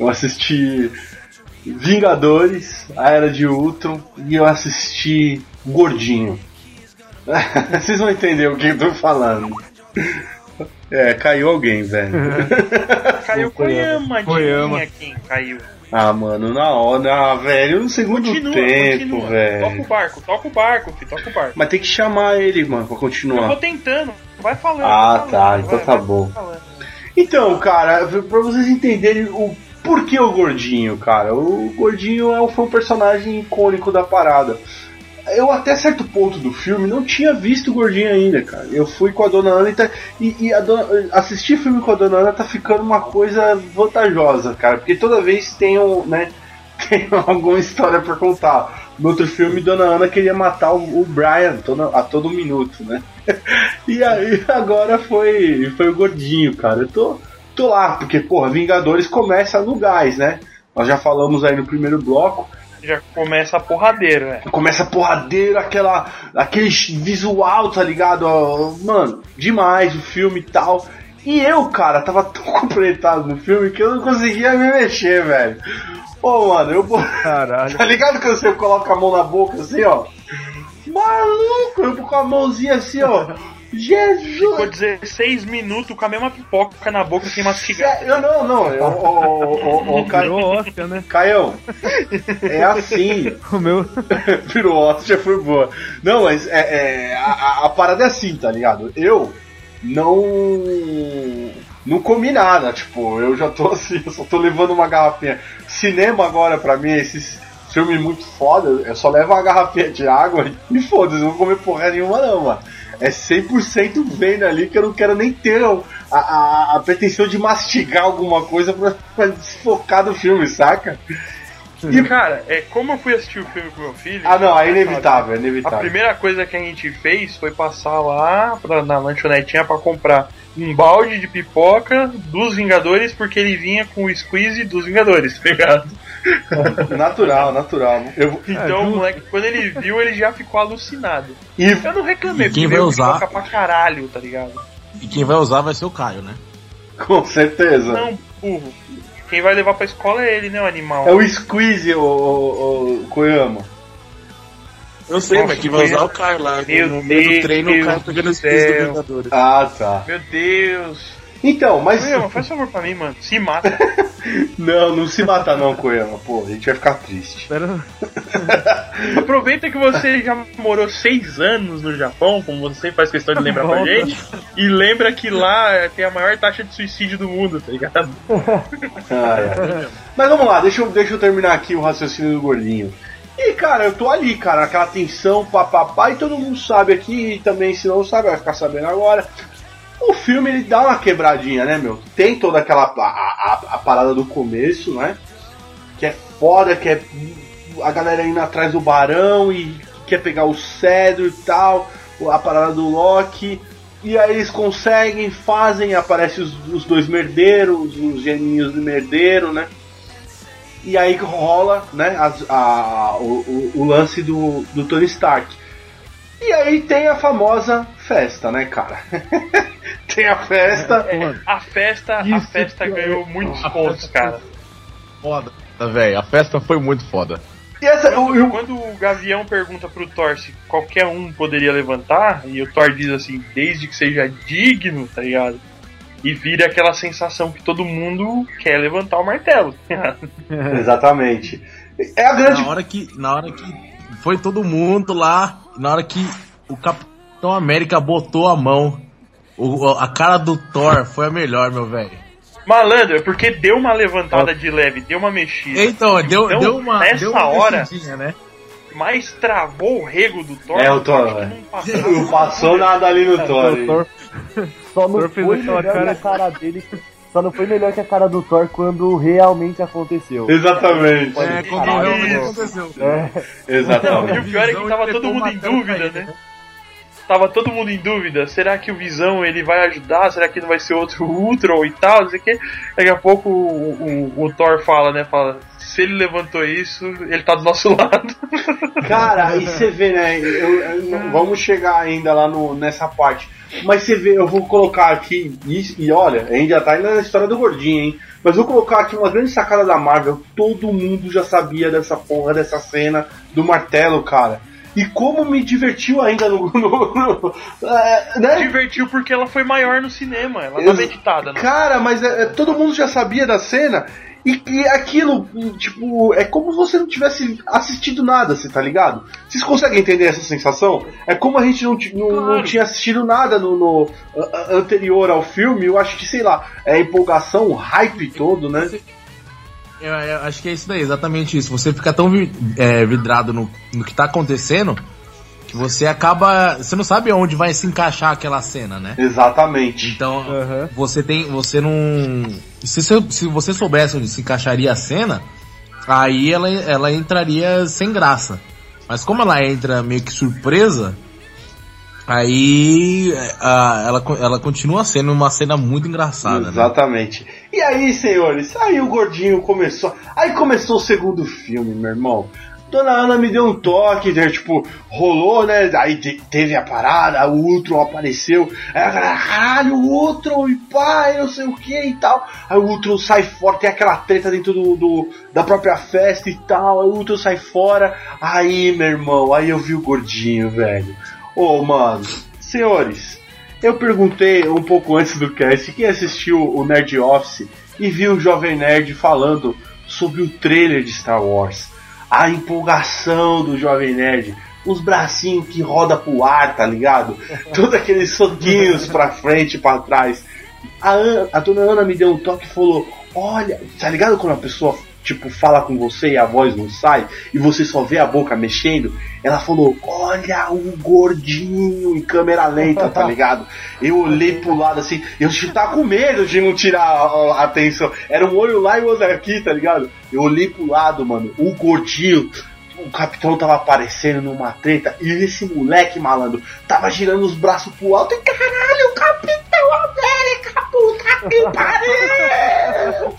Eu assisti Vingadores, A Era de Ultron, e eu assisti Gordinho. Vocês vão entender o que eu tô falando. É, caiu alguém, velho. Caiu Koyama, Koyama. quem caiu. Ah, mano, na hora, ah, velho, no segundo Continua, tempo, continua. Toca o velho. barco, toca o barco, filho, toca o barco. Mas tem que chamar ele, mano, pra Eu vou continuar. tentando, vai falando. Ah, vai tá, falando, então vai, tá vai bom. Então, cara, pra vocês entenderem o porquê o Gordinho, cara. O Gordinho é, foi um personagem icônico da parada. Eu, até certo ponto do filme, não tinha visto o Gordinho ainda, cara. Eu fui com a Dona Ana e, tá- e, e dona, assistir filme com a Dona Ana tá ficando uma coisa vantajosa, cara. Porque toda vez tem um, né, tem alguma história pra contar. No outro filme, Dona Ana queria matar o, o Brian a todo minuto, né? E aí agora foi, foi o Gordinho, cara. Eu tô, tô lá, porque, porra, Vingadores começa no gás, né? Nós já falamos aí no primeiro bloco. Já começa a porradeira, né? Começa porradeiro, aquela, aquele visual, tá ligado? Mano, demais o filme e tal. E eu, cara, tava tão completado no filme que eu não conseguia me mexer, velho. Ô, mano, eu. Caralho. Tá ligado quando você coloca a mão na boca assim, ó? Maluco, eu com a mãozinha assim, ó. Jesus! Ficou 16 minutos com a mesma pipoca na boca sem mastigar. Eu não, não. Eu, o, o, o, o, Ca- Virou Oscar, né? Caião, é assim. O meu. Virou já foi boa. Não, mas é, é, a, a- parada é assim, tá ligado? Eu não. Não comi nada, tipo, eu já tô assim, eu só tô levando uma garrafinha. Cinema agora, pra mim, esses filmes muito foda, eu só levo uma garrafinha de água e foda-se, eu não vou comer porra nenhuma não, mano. É 100% vendo ali que eu não quero nem ter a, a, a pretensão de mastigar alguma coisa pra, pra desfocar do filme, saca? E, cara, é, como eu fui assistir o filme com meu filho. Ah, não, é A inevitável, é inevitável. primeira coisa que a gente fez foi passar lá pra, na lanchonetinha pra comprar um balde de pipoca dos Vingadores, porque ele vinha com o squeeze dos Vingadores, tá ligado? Natural, natural. Eu, Então, o justo. moleque, quando ele viu, ele já ficou alucinado. e Eu não reclamei, quem porque vai usar? pra caralho, tá ligado? E quem vai usar vai ser o Caio, né? com certeza. Não, burro. Quem vai levar pra escola é ele, né, o animal. É o squeeze, o, o, o Koyama. Eu sei, Nossa, mas quem vai usar meu é o Caio lá. Deus, no meio do treino, o Caio do pegando os do Vingadores. Ah, tá. Meu Deus. Então, mas. Koyama, faz favor pra mim, mano. Se mata. Não, não se mata não, Koyama. Pô, a gente vai ficar triste. Espera. Aproveita que você já morou seis anos no Japão, como você faz questão de lembrar pra Volta. gente, e lembra que lá tem a maior taxa de suicídio do mundo, tá ligado? Ah, é. Mas vamos lá, deixa eu, deixa eu terminar aqui o raciocínio do gordinho. E cara, eu tô ali, cara, aquela tensão, papapá, e todo mundo sabe aqui, e também se não sabe, vai ficar sabendo agora. O filme ele dá uma quebradinha, né, meu? Tem toda aquela a, a, a parada do começo, né? Que é foda, que é a galera indo atrás do barão e quer pegar o cedro e tal, a parada do Loki. E aí eles conseguem, fazem, aparecem os, os dois merdeiros, os geninhos do merdeiro, né? E aí rola, né, a- o, o- o lance do, do Tony Stark. E aí tem a famosa festa, né, cara? tem a festa. A festa, a festa que é- ganhou muitos pontos, cara. Foda, velho. A festa foi muito foda. E essa, Quando, o- quando o Gavião pergunta pro Thor se qualquer um poderia levantar, e o Thor diz assim, desde que seja digno, tá ligado? E vira aquela sensação que todo mundo quer levantar o martelo. Exatamente. É a grande. Na hora que. Na hora que foi todo mundo lá. Na hora que o Capitão América botou a mão. O- a cara do Thor foi a melhor, meu velho. Malandro, é porque deu uma levantada de leve, deu uma mexida. Então, deu, Então, deu uma. nessa deu uma hora- né? Mas travou o rego do Thor. É, o Thor, que é. não passou nada ali no Thor. O Thor- Só não Thor foi melhor cara- que a cara dele. Só não foi melhor que a cara do Thor quando realmente aconteceu. Exatamente. É, quando realmente aconteceu. É, E Exatamente. o pior é que tava todo mundo em dúvida, né? Tava todo mundo em dúvida. Será que o Visão ele vai ajudar? Será que não vai ser outro Ultron e tal? Não sei o que. Daqui a pouco o, o, o Thor fala, né? Fala, se ele levantou isso, ele tá do nosso lado. Cara, aí você vê, né? eu- eu- vamos chegar ainda lá no, nessa parte. Mas você vê, eu vou colocar aqui, e, e olha, ainda tá ainda na história do gordinho, hein? Mas vou colocar aqui uma grande sacada da Marvel. Todo mundo já sabia dessa porra, dessa cena do martelo, cara. E como me divertiu ainda no. no- no- é, né? Divertiu porque ela foi maior no cinema. Ela tava editada, né? Cara, mas é- é, todo mundo já sabia da cena. E, e aquilo, tipo, é como se você não tivesse assistido nada, você tá ligado? Vocês conseguem entender essa sensação? É como a gente não, não- não tinha assistido nada no, no, anterior ao filme. Eu acho que, sei lá, é a empolgação, o hype todo, né? Eu, eu acho que é isso daí, exatamente isso. Você fica tão é, vidrado no, no que tá acontecendo que você acaba. Você não sabe onde vai se encaixar aquela cena, né? Exatamente. Então, Aham. você tem. Você não. Se, se, você soubesse onde se encaixaria a cena, aí ela, ela entraria sem graça. Mas como ela entra meio que surpresa, aí é, a- ela, ela continua sendo uma cena muito engraçada, né? E aí, senhores, aí o gordinho começou. Aí começou o segundo filme, meu irmão. Dona Ana me deu um toque, né, tipo, rolou, né? Aí te- teve a parada, o Ultron apareceu. Aí a galera, caralho, o Ultron e pai, não sei o que e tal. Aí o Ultron sai fora, tem aquela treta dentro do, do- da própria festa e tal. Aí o Ultron sai fora. Aí, meu irmão, aí eu vi o gordinho, velho. Ô, mano, senhores, eu perguntei um pouco antes do cast quem assistiu o Nerd Office e viu o Jovem Nerd falando sobre o trailer de Star Wars. A empolgação do Jovem Nerd. Os bracinhos que roda pro ar, tá ligado? Todos aqueles soquinhos pra frente e pra trás. A, An- a dona Ana me deu um toque e falou: Olha, tá ligado quando a pessoa tipo fala com você e a voz não sai e você só vê a boca mexendo? Ela falou: Olha o gordinho em câmera lenta, tá ligado? Eu olhei pro lado assim, eu tava com medo de não tirar a, a atenção. Era um olho lá e outro aqui, tá ligado? Eu olhei pro lado, mano, o gordinho. O capitão tava aparecendo numa treta e esse moleque malandro tava girando os braços pro alto e caralho, o Capitão América, puta que pariu!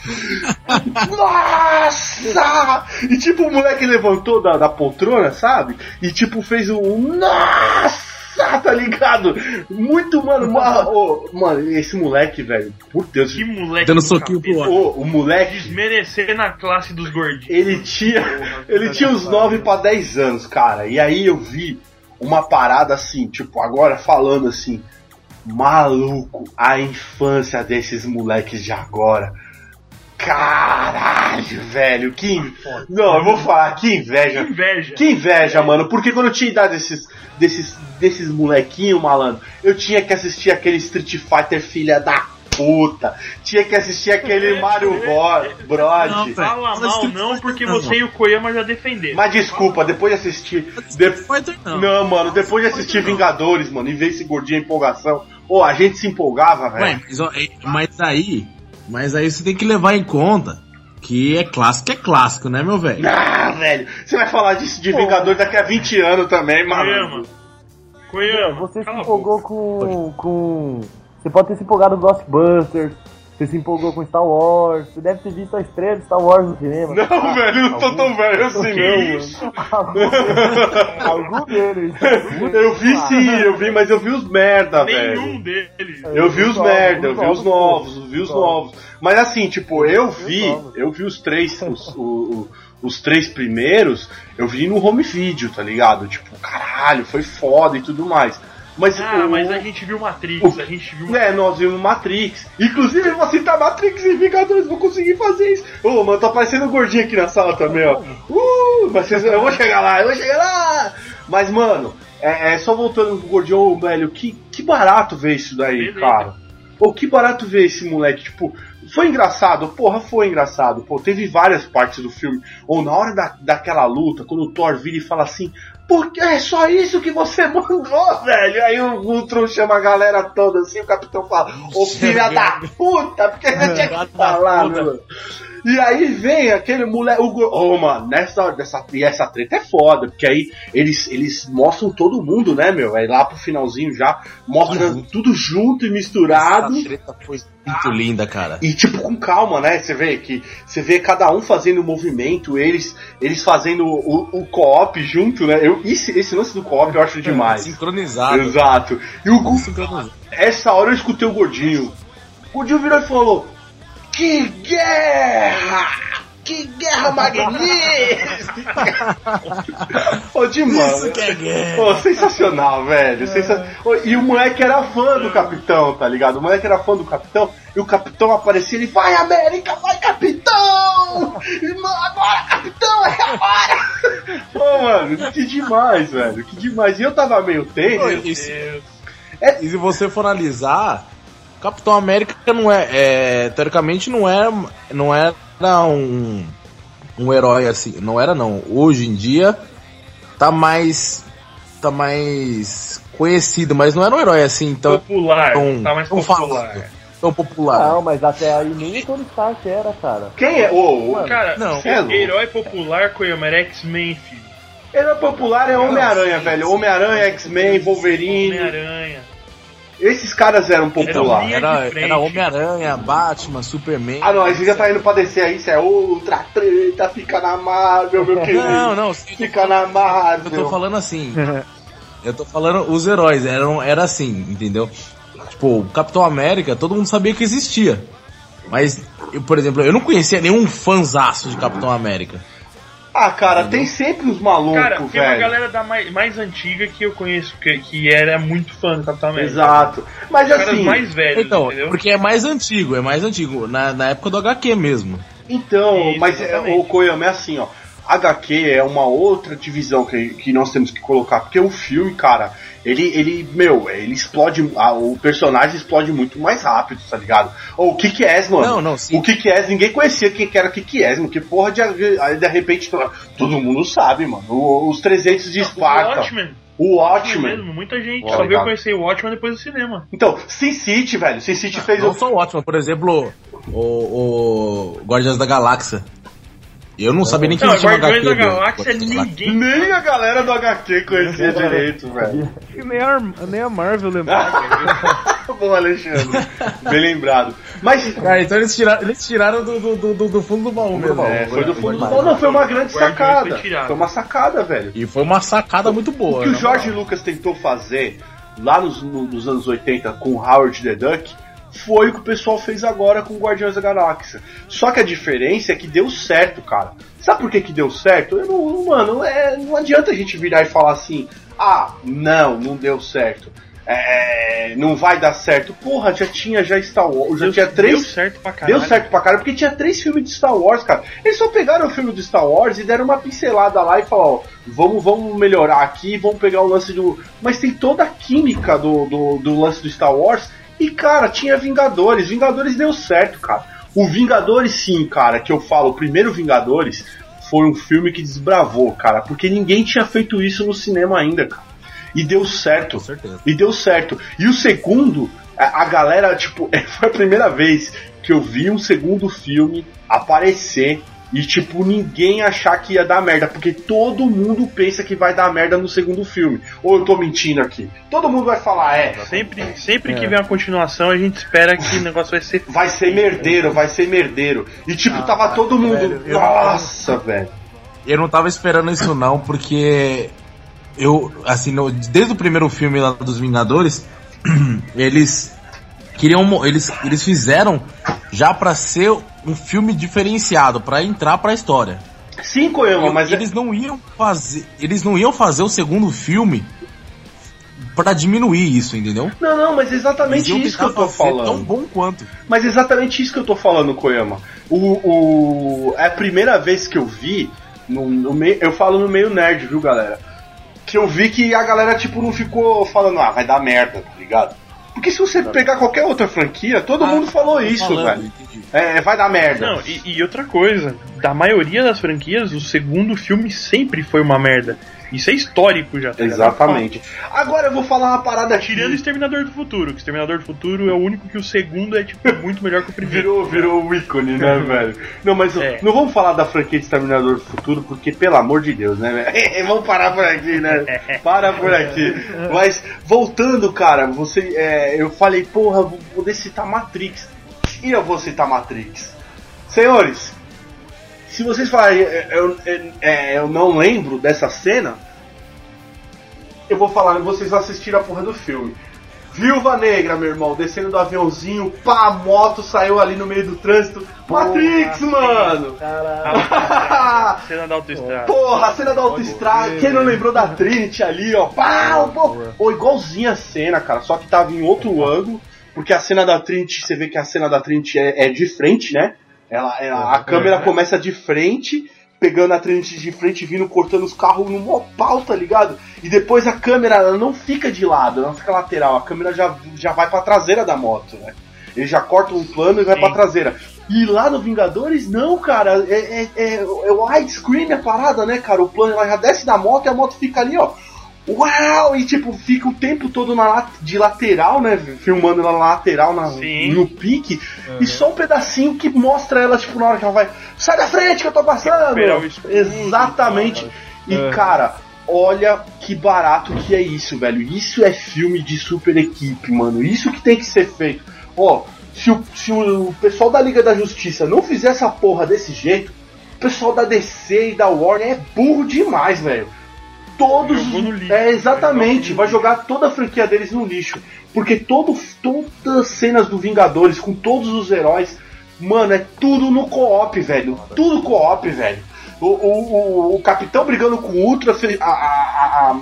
Nossa! E tipo, o moleque levantou da, da poltrona, sabe? E tipo, fez um. Nossa! Tá ligado? Muito, mano. ma- ô, mano, esse moleque, velho, por Deus. Que moleque. Dando do soquinho pro ar. Ô, o moleque. Desmerecer na classe dos gordinhos. Ele tinha, ele tinha uns 9 para 10 anos, cara. E aí eu vi uma parada assim, tipo, agora falando assim, maluco, a infância desses moleques de agora. Caralho, velho, que in- Não, eu vou falar, que inveja. Que inveja. Que inveja, mano, porque quando eu tinha idade desses, desses, desses molequinhos, malandro, eu tinha que assistir aquele Street Fighter filha da puta. Tinha que assistir aquele Mario Brod. Não. Fala mal não, porque você e o Koyama já defenderam. Mas desculpa, depois de assistir. de- não. Mano, depois de assistir Vingadores, mano, e ver esse gordinho em empolgação, ô, a gente se empolgava, velho. mas, é- mas aí. Mas aí você tem que levar em conta que é clássico, é clássico, né, meu velho? Ah, velho, você vai falar disso de Vingadores daqui a 20 anos também, mano. Koyama, Você se empolgou com, com. Você pode ter se empolgado com Ghostbusters. Você se empolgou com Star Wars. Você deve ter visto a estreia de Star Wars no cinema. Não, velho, eu não tô tão velho assim, não. Algum deles. Eu vi sim, eu vi, mas eu vi os merda, velho. Nenhum deles. Eu vi os novos, merda, eu vi os novos, eu vi os novos. Mas assim, tipo, eu vi, eu vi os três, os, o- os três primeiros, eu vi no home video, tá ligado? Tipo, caralho, foi foda e tudo mais. Mas, Ah, o- mas a gente viu Matrix, a gente viu É, nós vimos Matrix. Inclusive, eu vou citar Matrix e Vingadores, vou conseguir fazer isso. Ô, mano, tá parecendo gordinho aqui na sala também, ó. Uh, mas vocês- eu vou chegar lá, eu vou chegar lá. Mas, mano, é, é só voltando pro gordinho, velho, que, que barato ver isso daí, Beleza. cara. Ô, que barato ver esse moleque, tipo, foi engraçado, porra, foi engraçado. Pô, teve várias partes do filme. Ou na hora da, daquela luta, quando o Thor vira e fala assim, porque é só isso que você mandou, velho. Aí o Ultron chama a galera toda assim, o capitão fala, ô filha da puta, porque você tinha que falar, puta. meu. E aí vem aquele moleque. O, oh, mano, nessa dessa, e essa treta é foda, porque aí eles, eles mostram todo mundo, né, meu? Aí lá pro finalzinho já mostra tudo junto e misturado. Essa treta foi muito linda, cara. E tipo com calma, né? Você vê que você vê cada um fazendo o movimento, eles eles fazendo o, o co-op junto, né? Eu, esse, esse lance do co-op eu acho demais. Sincronizado. Exato. E o Gu- essa hora eu escutei o gordinho. O gordinho virou e falou: Que guerra! Que guerra magnífica! Ô, demais. Isso que é guerra. Pô, sensacional, velho. Sensa- Ô, E o moleque era fã do capitão, tá ligado? O moleque era fã do capitão e o capitão aparecia ele, vai América, vai capitão! Irmão, agora capitão, é agora! Pô, mano, que demais, velho, que demais. E eu tava meio E se, e se você for analisar, Capitão América não é, é, teoricamente não é, não era um, um herói assim, não era não. Hoje em dia tá mais tá mais conhecido, mas não era um herói assim tão popular, tão, tá mais tão popular. falado, tão popular. Não, mas até aí nem o Tony Stark era, cara. Quem é? Ô, ô, Mano, Cara, Não. É louco. herói popular Koyama era X-Men, filho. Herói popular é Homem-Aranha, velho. Homem-Aranha, X-Men, Wolverine. Homem-Aranha. Esses caras eram Era populares. Era, frente. era Homem-Aranha, Batman, Superman. Ah, não, aí você já tá indo pra descer aí, isso é ultra treta, fica na Marvel, meu querido. Não, não, Fica na Eu Marvel. tô falando assim. eu tô falando os heróis, eram, era assim, entendeu? Tipo, o Capitão América, todo mundo sabia que existia. Mas, eu, por exemplo, eu não conhecia nenhum fanzaço de Capitão América. Ah, cara, tem sempre uns malucos, Cara, tem uma velho. galera da mais, mais antiga que eu conheço, que, que era muito fã do Capitão América. Exato. Mas Os assim, mais velhos, Então, entendeu? porque é mais antigo, é mais antigo, na, na época do HQ mesmo. então, Isso, mas é, o Koyama é assim, ó. HQ é uma outra divisão que, que nós temos que colocar, porque o filme, cara, ele, ele meu, ele explode, ah, o personagem explode muito mais rápido, tá ligado? Ou o que que é, mano? Não, não, sim. O que que é, ninguém conhecia quem que era o que que é, mano, que porra de, aí de repente to- todo mundo sabe, mano, O- os 300 de O Esparta, o Watchmen mesmo, muita gente Ó, só veio conhecer o Watchmen depois do cinema. Então, Sin City, velho, Sin City fez Não o... só o Watchmen, por exemplo, o, o Guardiões da Galáxia. Eu não sabia nem que Não, existia uma Guardiões HQ. da do Galáxia Guardiões da Galáxia. ninguém. Nem a galera do HQ conhecia direito, velho. E nem a, nem a Marvel lembrava. Bom, Alexandre. Bem lembrado. Mas. Cara, então eles tiraram, eles tiraram do, do, do, do fundo do baú mesmo. É, foi do fundo do baú. Não, foi uma grande Guardiões sacada. foi uma sacada, velho. E foi uma sacada muito boa. O que o na Jorge. Lucas tentou fazer lá nos, no- nos anos 80 com Howard the Duck foi o que o pessoal fez agora com Guardiões da Galáxia. Só que a diferença é que deu certo, cara. Sabe por que, que deu certo? Eu não, mano, é, não adianta a gente virar e falar assim: ah, não, não deu certo. É, não vai dar certo. Porra, já tinha já Star Wars, já Deu- tinha três. Deu certo pra caralho. Deu certo pra caralho, porque tinha três filmes de Star Wars, cara. Eles só pegaram o filme do Star Wars e deram uma pincelada lá e falaram, ó, vamos, vamos melhorar aqui, vamos pegar o lance do. Mas tem toda a química do, do, do lance do Star Wars. E, cara, tinha Vingadores. Vingadores deu certo, cara. O Vingadores, sim, cara, que eu falo, o primeiro Vingadores foi um filme que desbravou, cara, porque ninguém tinha feito isso no cinema ainda, cara. E deu certo. E deu certo. E o segundo, a, a galera, tipo, foi a primeira vez que eu vi um segundo filme aparecer E, tipo, ninguém achar que ia dar merda, porque todo mundo pensa que vai dar merda no segundo filme. Ou eu tô mentindo aqui? Todo mundo vai falar, é. Sempre, sempre que vem uma continuação, a gente espera que o negócio vai ser. Vai ser merdeiro, vai ser merdeiro. E, tipo, tava todo mundo. velho, eu- Nossa, velho. Eu não tava esperando isso não, porque eu, assim, no- desde o primeiro filme lá dos Vingadores, eles queriam, eles, eles fizeram já pra ser um filme diferenciado, pra entrar pra história. Sim, Koyama, mas é- eles não iam fazer, eles não iam fazer o segundo filme pra diminuir isso, entendeu? Não, não, mas é exatamente isso que eu tô falando. tão bom quanto. Mas é exatamente isso que eu tô falando, Koyama. O, o, é a primeira vez que eu vi, no, no meio, eu falo no meio nerd, viu, galera? Que eu vi que a galera, tipo, não ficou falando, ah, vai dar merda, tá ligado? Porque se você pegar qualquer outra franquia, todo Ah, mundo falou isso, falando, velho. É, vai dar merda. Não, e, e outra coisa, da maioria das franquias, o segundo filme sempre foi uma merda. Isso é histórico já, tá ligado? Exatamente. Agora eu vou falar uma parada aqui. Tirando Exterminador do Futuro, que Exterminador do Futuro é o único que o segundo é, tipo, muito melhor que o primeiro. Virou, virou o ícone, né, velho? Não, mas É. não vamos falar da franquia de Exterminador do Futuro, porque, pelo amor de Deus, né, velho? vamos parar por aqui, né? Para por aqui. Mas, voltando, cara, você. é, eu falei, porra, vou poder citar Matrix. E eu vou citar Matrix. Senhores, se vocês falarem, é, eu, é, é, eu não lembro dessa cena, eu vou falar, vocês assistiram a porra do filme. Viúva Negra, meu irmão, descendo do aviãozinho, pá, a moto saiu ali no meio do trânsito. Matrix, mano! Ah, cena da autoestrada. Porra, a cena da autoestrada. Quem não lembrou da Trinity ali, ó? Pá, pô. Ô, igualzinha a cena, cara, só que tava em outro ângulo. Porque a cena da Trinity, você vê que a cena da Trinity é, é de frente, né? Ela, ela- a câmera começa de frente, pegando a Trinity de frente, vindo cortando os carros no mó pau, tá ligado? E depois a câmera ela não fica de lado, ela não fica lateral, a câmera já, já vai pra traseira da moto, né? Ele já corta um plano e vai Sim. pra traseira. E lá no Vingadores, não, cara. É, é, é, é widescreen a parada, né, cara? O plano ela já desce da moto e a moto fica ali, ó. Uau! E tipo, fica o tempo todo na, de lateral, né? Filmando ela na lateral, na, Sim. no pique. E só um pedacinho que mostra ela, tipo, na hora que ela vai. Sai da frente que eu tô passando! Exatamente. E cara, olha que barato que é isso, velho. Isso é filme de super equipe, mano. Isso que tem que ser feito. Ó, se o, se o pessoal da Liga da Justiça não fizer essa porra desse jeito, o pessoal da DC e da Warner é burro demais, velho. Todos. Jogou no lixo. é, exatamente. Vai jogar toda a franquia deles no lixo. Porque todo, todas as cenas do Vingadores, com todos os heróis, mano, é tudo no co-op, velho. Tudo co-op, velho. O, o, o, o capitão brigando com o Ultra, a, a, a, a,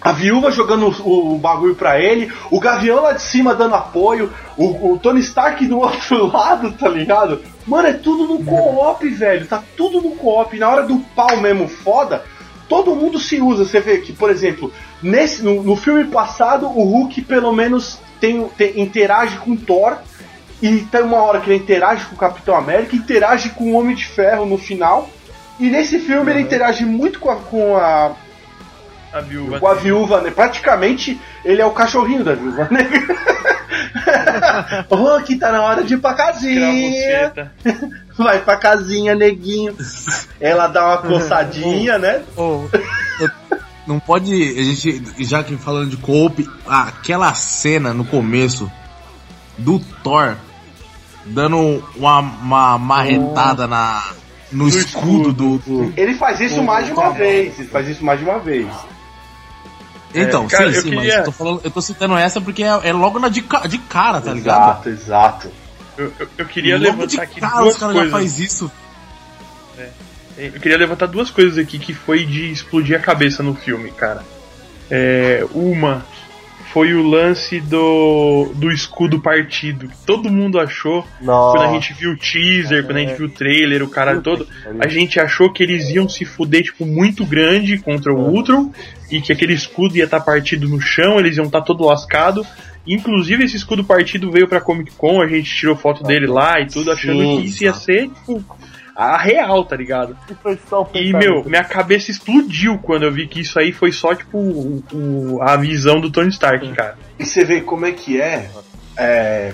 a viúva jogando o, o bagulho pra ele, o Gavião lá de cima dando apoio, o, o Tony Stark do outro lado, tá ligado? Mano, é tudo no co-op, velho. Tá tudo no co-op. Na hora do pau mesmo foda, todo mundo se usa. Você vê que, por exemplo, nesse, no, no filme passado, o Hulk pelo menos tem, tem- interage com Thor. E tem uma hora que ele interage com o Capitão América, interage com o Homem de Ferro no final. E nesse filme ele interage muito com a, com a, A viúva. com a viúva, né? Praticamente ele é o cachorrinho da viúva negra. oh, que tá na hora de ir pra casinha. Vai pra casinha, neguinho. Ela dá uma coçadinha, né? Não pode. A gente, já que falando de Cope, aquela cena no começo do Thor dando uma, uma marretada na, no, escudo, do. do- Ele faz isso mais de uma vez. Ele faz isso mais de uma vez. Então, cara, sim, eu sim, queria- mas eu tô, falando, eu tô citando essa porque é, é logo na de, ca- de cara, tá ligado? Exato, exato. Eu, eu, eu queria logo de levantar aqui cara duas os caras já coisas. faz isso. Eu queria levantar duas coisas aqui que foi de explodir a cabeça no filme, cara. É, uma foi o lance do, do escudo partido. que Todo mundo achou, Nossa. quando a gente viu o teaser, quando a gente viu o trailer, o caralho todo, a gente achou que eles iam se fuder, tipo, muito grande contra o Ultron, e que aquele escudo ia estar partido no chão, eles iam estar todo lascado. Inclusive, esse escudo partido veio pra Comic Con, a gente tirou foto dele lá e tudo, achando Sim, que isso ia ser, tipo, a real, tá ligado? Foi só E, meu, minha cabeça explodiu quando eu vi que isso aí foi só, tipo, o, o- a visão do Tony Stark, cara. E você vê como é que é, é,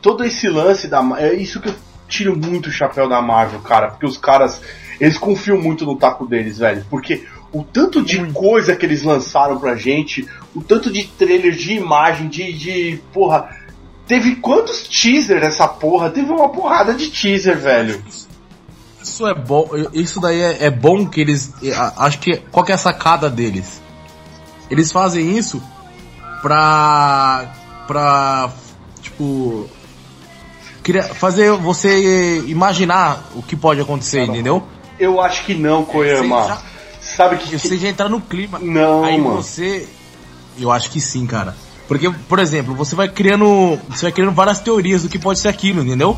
todo esse lance da. É isso que eu tiro muito o chapéu da Marvel, cara, porque os caras, eles confiam muito no taco deles, velho. Porque o tanto de coisa que eles lançaram pra gente, o tanto de trailer, de imagem, de, de porra. Teve quantos teaser essa porra? Teve uma porrada de teaser, velho. Isso é bom, isso daí é, é bom que eles. é, Acho que. Qual que é a sacada deles? Eles fazem isso pra. pra. Tipo. Queria fazer você imaginar o que pode acontecer, entendeu? Eu acho que não, Koyama. Você já- Sabe que. Você já entrar no clima. Não, Aí mano. você. Eu acho que sim, cara. Porque, por exemplo, você vai criando. Você vai criando várias teorias do que pode ser aquilo, entendeu?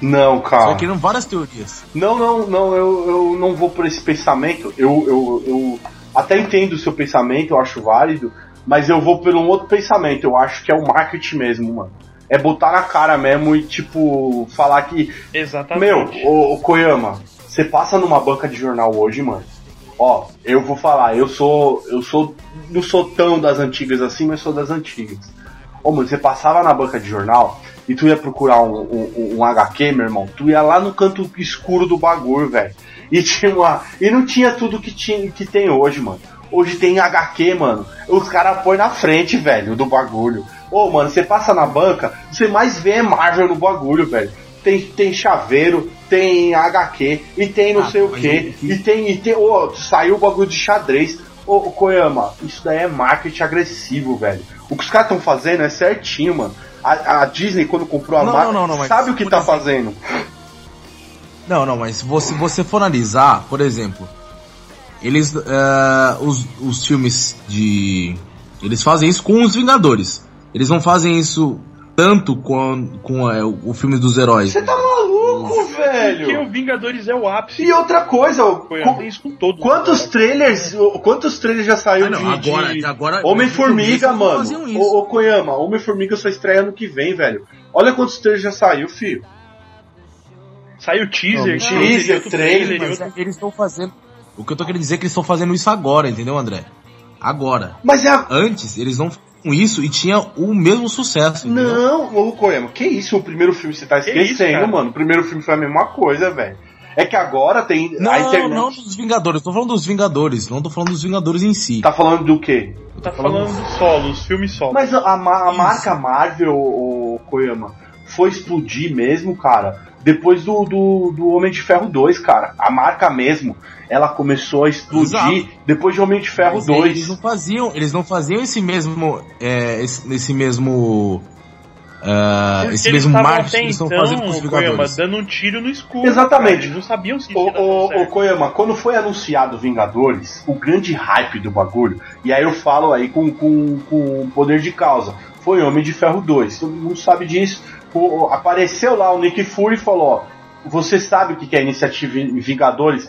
Não, cara. vai criando várias teorias. Não, não, não, eu, eu não vou por esse pensamento. Eu, eu, eu até entendo o seu pensamento, eu acho válido, mas eu vou por um outro pensamento. Eu acho que é o marketing mesmo, mano. É botar na cara mesmo e, tipo, falar que. Exatamente. Meu, ô, ô Koyama, você passa numa banca de jornal hoje, mano. Ó, eu vou falar, eu sou. Eu sou. Não sou tão das antigas assim, mas sou das antigas. Ô, mano, você passava na banca de jornal e tu ia procurar um, um, um HQ, meu irmão, tu ia lá no canto escuro do bagulho, velho. E tinha uma. E não tinha tudo que, tinha, que tem hoje, mano. Hoje tem HQ, mano. Os caras põem na frente, velho, do bagulho. Ô, mano, você passa na banca, você mais vê Marvel no bagulho, velho. Tem, tem chaveiro, tem HQ, e tem não Ah, sei o eu- e tem, e tem, ô, saiu o bagulho de xadrez. Ô, ô, Koyama, isso daí é marketing agressivo, velho. O que os caras estão fazendo é certinho, mano. A, a Disney, quando comprou a Não, marca, não, não, sabe o que tá fazendo. Não, não, mas se você, você for analisar, por exemplo, eles. eh, os, os filmes de. Eles fazem isso com os Vingadores. Eles não fazem isso tanto com, com eh, o filme dos heróis. Você tá maluco, Porque velho? o Vingadores é o ápice. E outra coisa, Foi co- isso com todos. quantos trailers, ô, quantos trailers já saiu Ah, não, de, agora- de agora- Homem-Formiga, mano? Ô, ô Koyama, Homem-Formiga só estreia ano que vem, velho. Olha quantos trailers já saiu, filho. Saiu teaser, Não, teaser, trailer, Mas outro- eles estão fazendo. O que eu tô querendo dizer é que eles estão fazendo isso agora, entendeu, André? Agora. Mas é a... Antes, eles não faziam isso e tinha o mesmo sucesso. entendeu? Não, ô Koyama, que isso? O primeiro filme você tá Que esquecendo, isso, mano. O primeiro filme foi a mesma coisa, velho. É que agora tem Não, a internet. não dos Vingadores, tô falando dos Vingadores, não tô falando dos Vingadores em si. Tá falando do quê? Tá falando do solo, os filmes solo. Mas a, a Isso. marca Marvel, o Koyama, foi explodir mesmo, cara, depois do, do, do Homem de Ferro 2, cara. A marca mesmo, ela começou a explodir Exato. depois de Homem de Ferro Mas 2. Eles não faziam, eles não faziam esse mesmo, é, esse, esse mesmo, ah, Porque esse eles mesmo marketing que eles estão então, fazendo com os Koyama, Vingadores. dando um tiro no escuro. Exatamente. cara. Eles não sabiam se ô, ô, certo. Koyama, quando foi anunciado Vingadores, o grande hype do bagulho, e aí eu falo aí com, com, com poder de causa, foi Homem de Ferro 2. Todo mundo sabe disso. O- o- apareceu lá o Nick Fury e falou: ó, você sabe o que é a iniciativa Vingadores?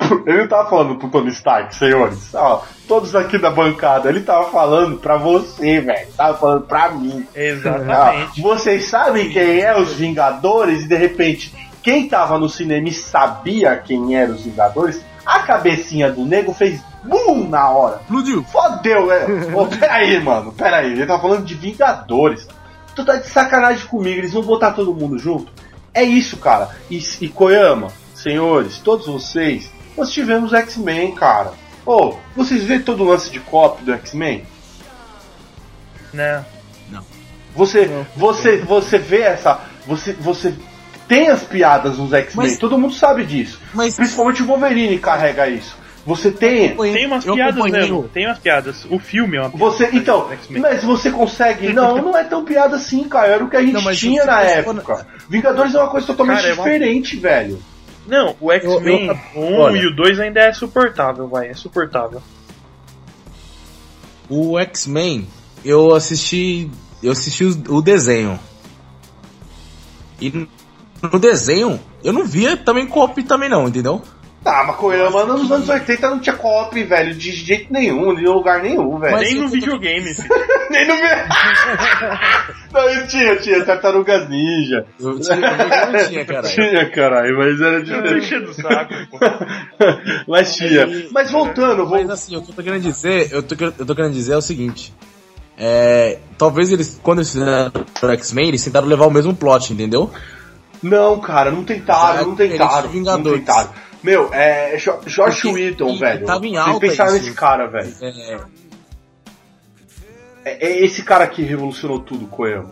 Ele não tava falando pro Tony Stark, senhores. Ó, todos aqui da bancada, ele tava falando pra você, velho. Tava falando pra mim. Exatamente. Ah, vocês sabem quem é os Vingadores e de repente quem tava no cinema e sabia quem eram os Vingadores, a cabecinha do nego fez BUM na hora. Explodiu. Fodeu, né? Ô, peraí, mano, peraí. Ele tá falando de Vingadores. Tu tá de sacanagem comigo, eles vão botar todo mundo junto? É isso, cara. E, e Koyama, senhores, todos vocês, nós tivemos X-Men, cara. Ô, vocês vê todo o lance de copy do X-Men? Né? Você, você, você vê essa. Você, você tem as piadas nos X-Men, todo mundo sabe disso. Mas Principalmente o Wolverine carrega isso. Você tem. Tem umas eu piadas o- Tem umas piadas. O filme é uma piada. Você, então, mas você consegue. Não, não é tão piada assim, cara. Era o que a gente Não, tinha na época. Vingadores é uma coisa totalmente Cara, é uma- diferente, velho. Não, o X-Men Eu- eu- 1 olha. e o 2 ainda é suportável, vai. É suportável. o X-Men, eu assisti, eu assisti o, o desenho. E no desenho, eu não via também copy também não, entendeu? Tá, mas Koyama nos anos 80 não tinha copy, velho, de jeito nenhum, de lugar nenhum, velho. Mas Nem no videogame. Nem no meu. não, eu tinha, tinha Tartarugas Ninja. Eu tinha, eu não tinha, cara. Tinha, caralho, mas era Não diferente. do saco, pô. mas tinha. Mas voltando, vou... Mas assim, o que eu tô querendo dizer, eu tô, eu tô querendo dizer é o seguinte. É, talvez eles, quando eles fizeram o X-Men, eles tentaram levar o mesmo plot, entendeu? Não, cara, não tentaram, é não tentaram. de Não tentaram. Meu, é Jo- Josh Porque- Whedon, e- velho. tava em Vocês alta pensaram isso. nesse cara, velho. É, É, é esse cara que revolucionou tudo, Coelho.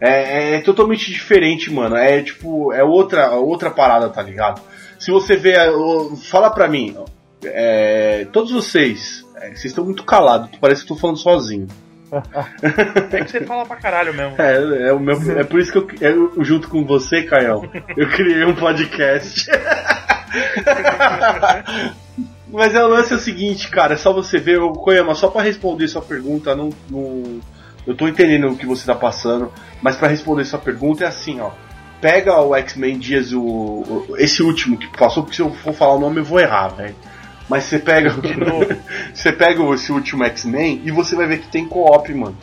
É, é totalmente diferente, mano. É tipo, é outra, outra parada, tá ligado? Se você vê. o- Fala pra mim, é, todos vocês, é, vocês estão muito calados, parece que eu tô falando sozinho. É que você fala pra caralho mesmo. É, é, o meu, é por isso que eu, eu, junto com você, Caião, eu criei um podcast. Mas é, o lance é o seguinte, cara, é só você ver, o Koyama, só pra responder sua pergunta, não, não- eu tô entendendo o que você tá passando, mas pra responder sua pergunta é assim, ó. Pega o X-Men Dias, o, o- esse último que passou, porque se eu for falar o nome eu vou errar, velho. Mas você pega, você pega esse último X-Men e você vai ver que tem co-op, mano.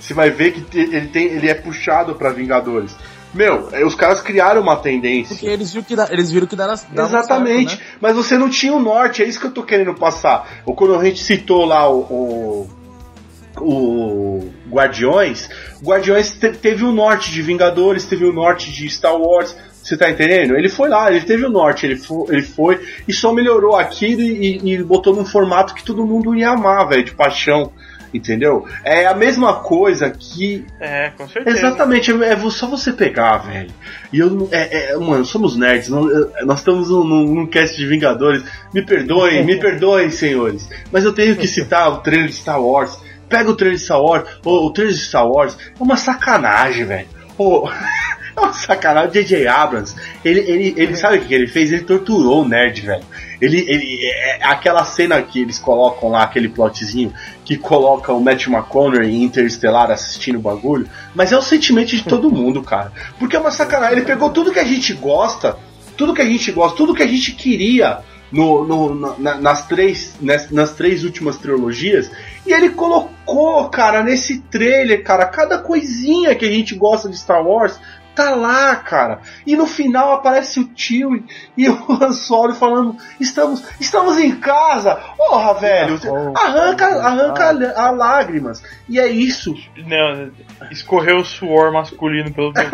Você vai ver que ele, tem, ele é puxado pra Vingadores. Meu, é, os caras criaram uma tendência. porque eles viram que, dá- eles viram que dava, dava Exatamente, certo, né? mas você não tinha o norte, é isso que eu tô querendo passar. Ou quando a gente citou lá o. o, o Guardiões, o Guardiões te- teve o norte de Vingadores, teve o norte de Star Wars. Você tá entendendo? Ele foi lá, ele teve o norte, ele foi, ele foi e só melhorou aquilo e- e botou num formato que todo mundo ia amar, velho, de paixão. Entendeu? É a mesma coisa que É, com certeza. Exatamente, é vo- só você pegar, velho. E eu não. É, é, mano, somos nerds, não- é, nós estamos num, num, cast de Vingadores. Me perdoem, me perdoem, senhores. Mas eu tenho que citar o trailer de Star Wars. Pega o trailer de Star Wars. Ô, o trailer de Star Wars é uma sacanagem, velho. É uma sacanagem. O J.J. Abrams, ele, ele, ele sabe o que ele fez? Ele torturou o nerd, velho. Ele, ele, é, é aquela cena que eles colocam lá, aquele plotzinho, que coloca o Matt McConaughey Interestelar assistindo o bagulho, mas é o sentimento de todo mundo, cara. Porque é uma sacanagem. Ele pegou tudo que a gente gosta, tudo que a gente gosta, tudo que a gente queria no, no- na- nas, três, nas, nas três últimas trilogias, e ele colocou, cara, nesse trailer, cara, cada coisinha que a gente gosta de Star Wars. Tá lá, cara. E no final aparece o tio e, o Han Solo falando: Estamos, estamos em casa! Porra, velho! Arranca, arranca a, lágrimas. E é isso. Não, escorreu o suor masculino pelo teu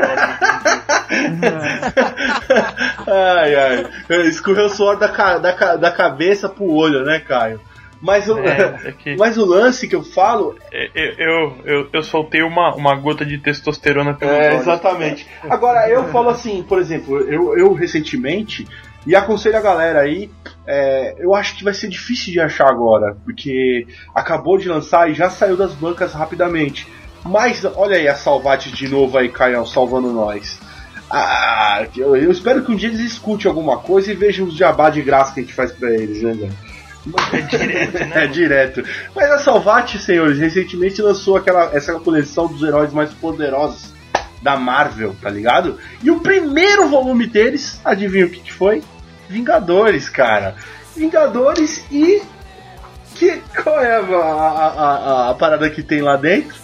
ai, ai. Escorreu o suor da, da, da cabeça pro olho, né, Caio? Mas o, É, é mas o lance que eu falo É, Eu, eu, eu, eu soltei uma, uma gota de testosterona pelo É, exatamente. Agora, eu falo assim, por exemplo, eu, eu recentemente, e aconselho a galera aí, é, eu acho que vai ser difícil de achar agora, porque acabou de lançar e já saiu das bancas rapidamente. Mas olha aí a Salvate de novo aí, Caião, salvando nós. Ah, eu, eu espero que um dia eles escutem alguma coisa e vejam os jabá de graça que a gente faz pra eles, né, velho? É direto, né? É direto. Mas a Salvati, senhores, recentemente lançou aquela, essa coleção dos heróis mais poderosos da Marvel, tá ligado? E o primeiro volume deles, adivinha o que, que foi? Vingadores, cara. Vingadores e. Que, qual é a, a, a- a parada que tem lá dentro?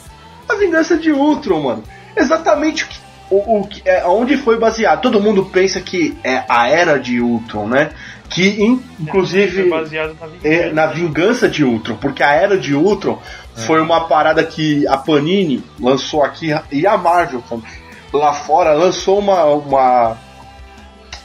A vingança de Ultron, mano. Exatamente o que. O, o é, onde foi baseado. Todo mundo pensa que é a era de Ultron, né? Que in- inclusive Foi baseado na vingança. é, na vingança de Ultron, porque a era de Ultron foi uma parada que a Panini lançou aqui e a Marvel também, lá fora lançou uma, uma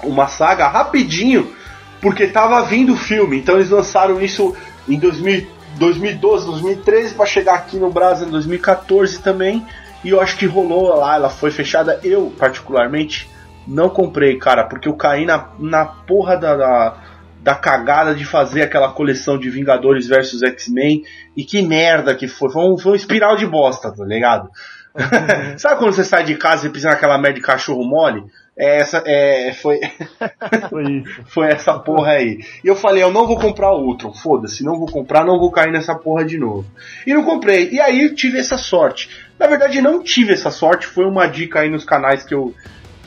uma saga rapidinho, porque tava vindo o filme. Então eles lançaram isso em 2000, 2012, 2013 para chegar aqui no Brasil em 2014 também. E eu acho que rolou lá, ela foi fechada. Eu, particularmente, não comprei, cara, porque eu caí na, na porra da, da, da cagada de fazer aquela coleção de Vingadores versus X-Men. E que merda que foi. Foi um, foi um espiral de bosta, tá ligado? Sabe quando você sai de casa e pisa naquela merda de cachorro mole? É essa, é, foi, Foi foi essa porra aí. E eu falei, eu não vou comprar o Ultron, foda-se, não vou comprar, não vou cair nessa porra de novo. E não comprei. E aí eu tive essa sorte. Na verdade, não tive essa sorte, foi uma dica aí nos canais que eu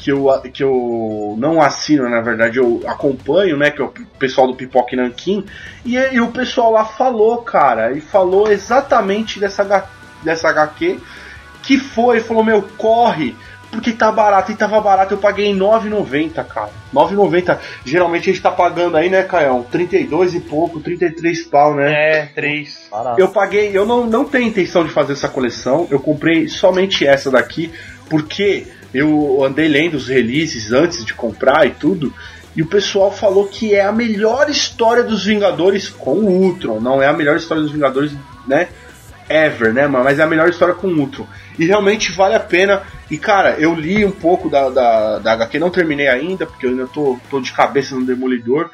que eu, que eu não assino, na verdade, eu acompanho, né, que é o pessoal do Pipoque Nankin, e, e o pessoal lá falou, cara, e falou exatamente dessa, dessa HQ, que foi, falou, meu, corre, porque tá barato, e tava barato, eu paguei 9,90, cara. 9,90. Geralmente a gente tá pagando aí, né, Caião? 32 e pouco, 33 pau, né? É, três. Barato. Eu paguei, eu não, não tenho intenção de fazer essa coleção, eu comprei somente essa daqui, porque eu andei lendo os releases antes de comprar e tudo, e o pessoal falou que é a melhor história dos Vingadores com o Ultron, não é a melhor história dos Vingadores, né? Ever, né? Mas é a melhor história com o Ultron. E realmente vale a pena. E cara, eu li um pouco da, da, da HQ, não terminei ainda, porque eu ainda tô, tô de cabeça no Demolidor.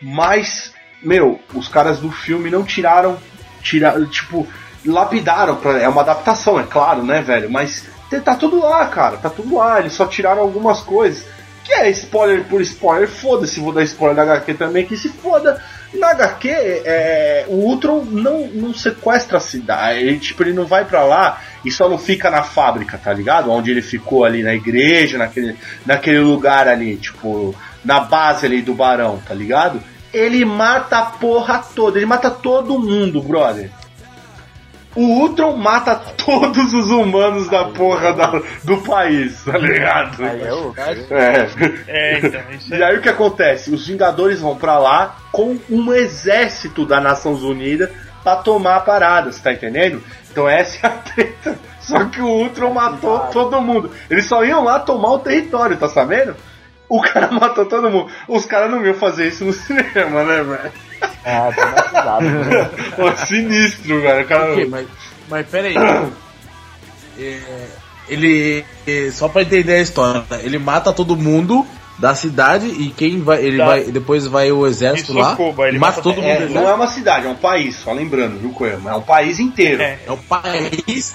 Mas, meu, os caras do filme não tiraram. tiraram tipo, lapidaram. Pra, é uma adaptação, é claro, né, velho? Mas tá tudo lá, cara. Tá tudo lá. Eles só tiraram algumas coisas. Que é spoiler por spoiler, foda-se, vou dar spoiler da HQ também, que se foda. Na HQ, é, o Ultron não, não sequestra a cidade, ele, tipo, ele não vai para lá e só não fica na fábrica, tá ligado? Onde ele ficou ali na igreja, naquele, naquele lugar ali, tipo, na base ali do Barão, tá ligado? Ele mata a porra toda, ele mata todo mundo, brother. O Ultron mata todos os humanos da porra da- do país, tá ligado? Aí é o. É. É, então, isso E é. aí o que acontece? Os Vingadores vão pra lá com um exército das Nações Unidas pra tomar a parada, você tá entendendo? Então essa é a treta. Só que o Ultron matou todo mundo. Eles só iam lá tomar o território, tá sabendo? O cara matou todo mundo. Os caras não iam fazer isso no cinema, né, velho? Ah, traumatizado. né? Pô, sinistro, velho. O cara... Ok, mas, mas pera aí. É, ele. é, Só pra entender a história, ele mata todo mundo da cidade e quem vai. Ele Da- vai. Depois vai o exército lá. Socorro, ele mata mata- todo mundo É, do não é uma cidade, é um país, só lembrando, viu, Coelho? É um país inteiro. É. É o país.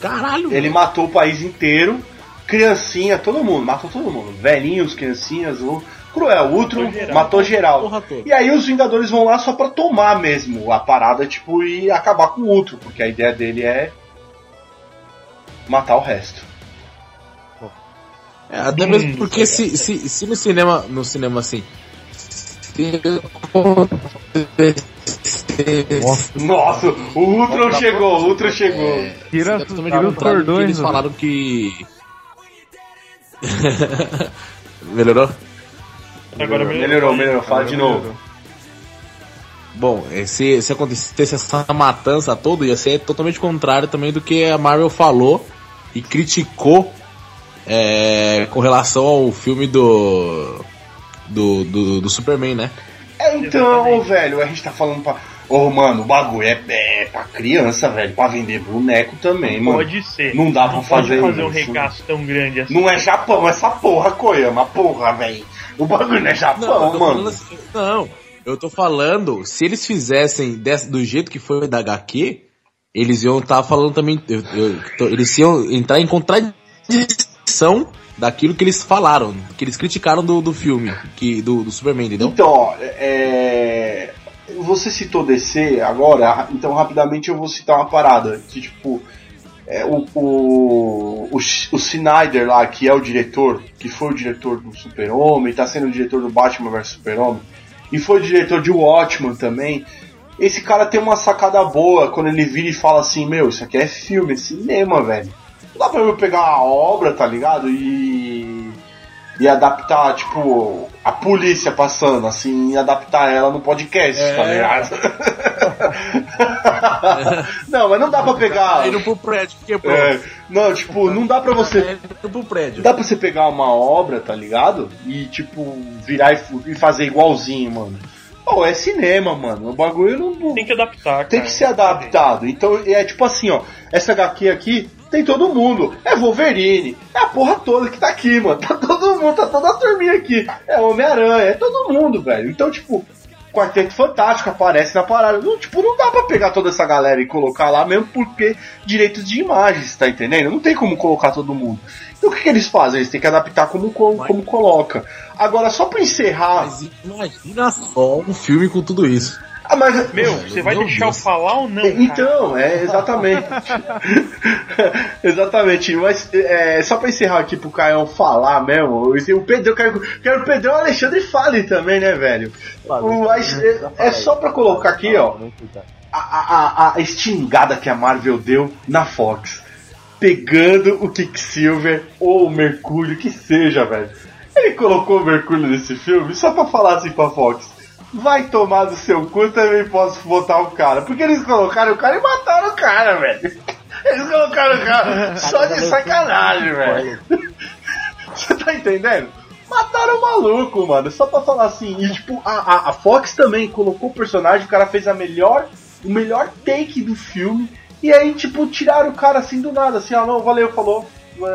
Caralho! Ele matou o país inteiro, criancinha, todo mundo, matou todo mundo. Velhinhos, criancinhas, cruel, o Ultron Matou geral. matou geral. E aí os Vingadores vão lá só pra tomar mesmo a parada, tipo, e acabar com o Ultron, porque a ideia dele é matar o resto. É, até mesmo porque se, se, se no cinema. No cinema assim. Se Nossa, o Ultron chegou, o Ultron chegou. Tira, É totalmente tira os cordões, Eles falaram que. Melhorou? Agora Melhorou, melhorou, fala de novo. Bom, se, se acontecesse essa matança toda, ia ser totalmente contrário também do que a Marvel falou e criticou eh, com relação ao filme do. Do, do, do Superman, né? É, então, Exatamente. velho, a gente tá falando pra. Ô, mano, o bagulho é, é pra criança, velho, pra vender boneco também, mano. Pode ser. Não dá pra Não pode fazer fazer um regaço tão grande assim. Não é Japão essa porra, Koyama, porra, velho. O bagulho não é Japão, tô mano. assim- não, eu tô falando, se eles fizessem desse- do jeito que foi da HQ, eles iam estar falando também. eu- eu- eles iam entrar em contradição daquilo que eles falaram, que eles criticaram do, do filme, que, do, do Superman, entendeu? Então, ó, é. Você citou DC agora, então rapidamente eu vou citar uma parada. Que tipo. É, o, o, o, o Snyder lá, que é o diretor, que foi o diretor do Super-Homem, tá sendo o diretor do Batman vs Super-Homem, e foi o diretor de Watchmen também. Esse cara tem uma sacada boa quando ele vira e fala assim: Meu, isso aqui é filme, é cinema, velho. Não dá pra eu pegar uma obra, tá ligado? E. E adaptar, tipo, a polícia passando, assim, e adaptar ela no podcast, tá ligado? não, mas não dá pra pegar. Indo pro prédio, que quebrou. É, não, tipo, não dá pra você. É, indo pro prédio. Dá pra você pegar uma obra, tá ligado? E, tipo, virar e, fazer igualzinho, mano. Pô, é cinema, mano. O bagulho não. Tem que adaptar, tem cara. que ser adaptado. Então é tipo assim, ó. Essa HQ aqui tem todo mundo. É Wolverine. É a porra toda que tá aqui, mano. Tá todo mundo, tá toda a turminha aqui. É Homem-Aranha, é todo mundo, velho. Então, tipo, Quarteto Fantástico aparece na parada. Não, tipo, não dá pra pegar toda essa galera e colocar lá mesmo porque direitos de imagens, tá entendendo? Não tem como colocar todo mundo. Então o que, que eles fazem? Eles têm que adaptar como, como, como coloca. Agora, só pra encerrar. Mas imagina só um filme com tudo isso. Ah, mas. Meu, você vai deixar Deus. eu falar ou não? cara? Então, é exatamente. exatamente. Mas é, só pra encerrar aqui pro Caião falar mesmo, o Pedro, eu quero, quero que o Pedro e o Alexandre falem também, né, velho? Mas é, é só pra colocar aqui, ó, a, a, a, a estingada que a Marvel deu na Fox. Pegando o Quicksilver ou o Mercúrio, que seja, velho. Ele colocou o Mercúrio nesse filme só pra falar assim pra Fox. Vai tomar do seu cu, também posso botar o cara. Porque eles colocaram o cara e mataram o cara, velho. Eles colocaram o cara só de sacanagem, velho. Você tá entendendo? Mataram o maluco, mano. Só pra falar assim. E tipo, a, a Fox também colocou o personagem, o cara fez a melhor, o melhor take do filme. E aí, tipo, tiraram o cara assim do nada, assim, ah não, valeu, falou.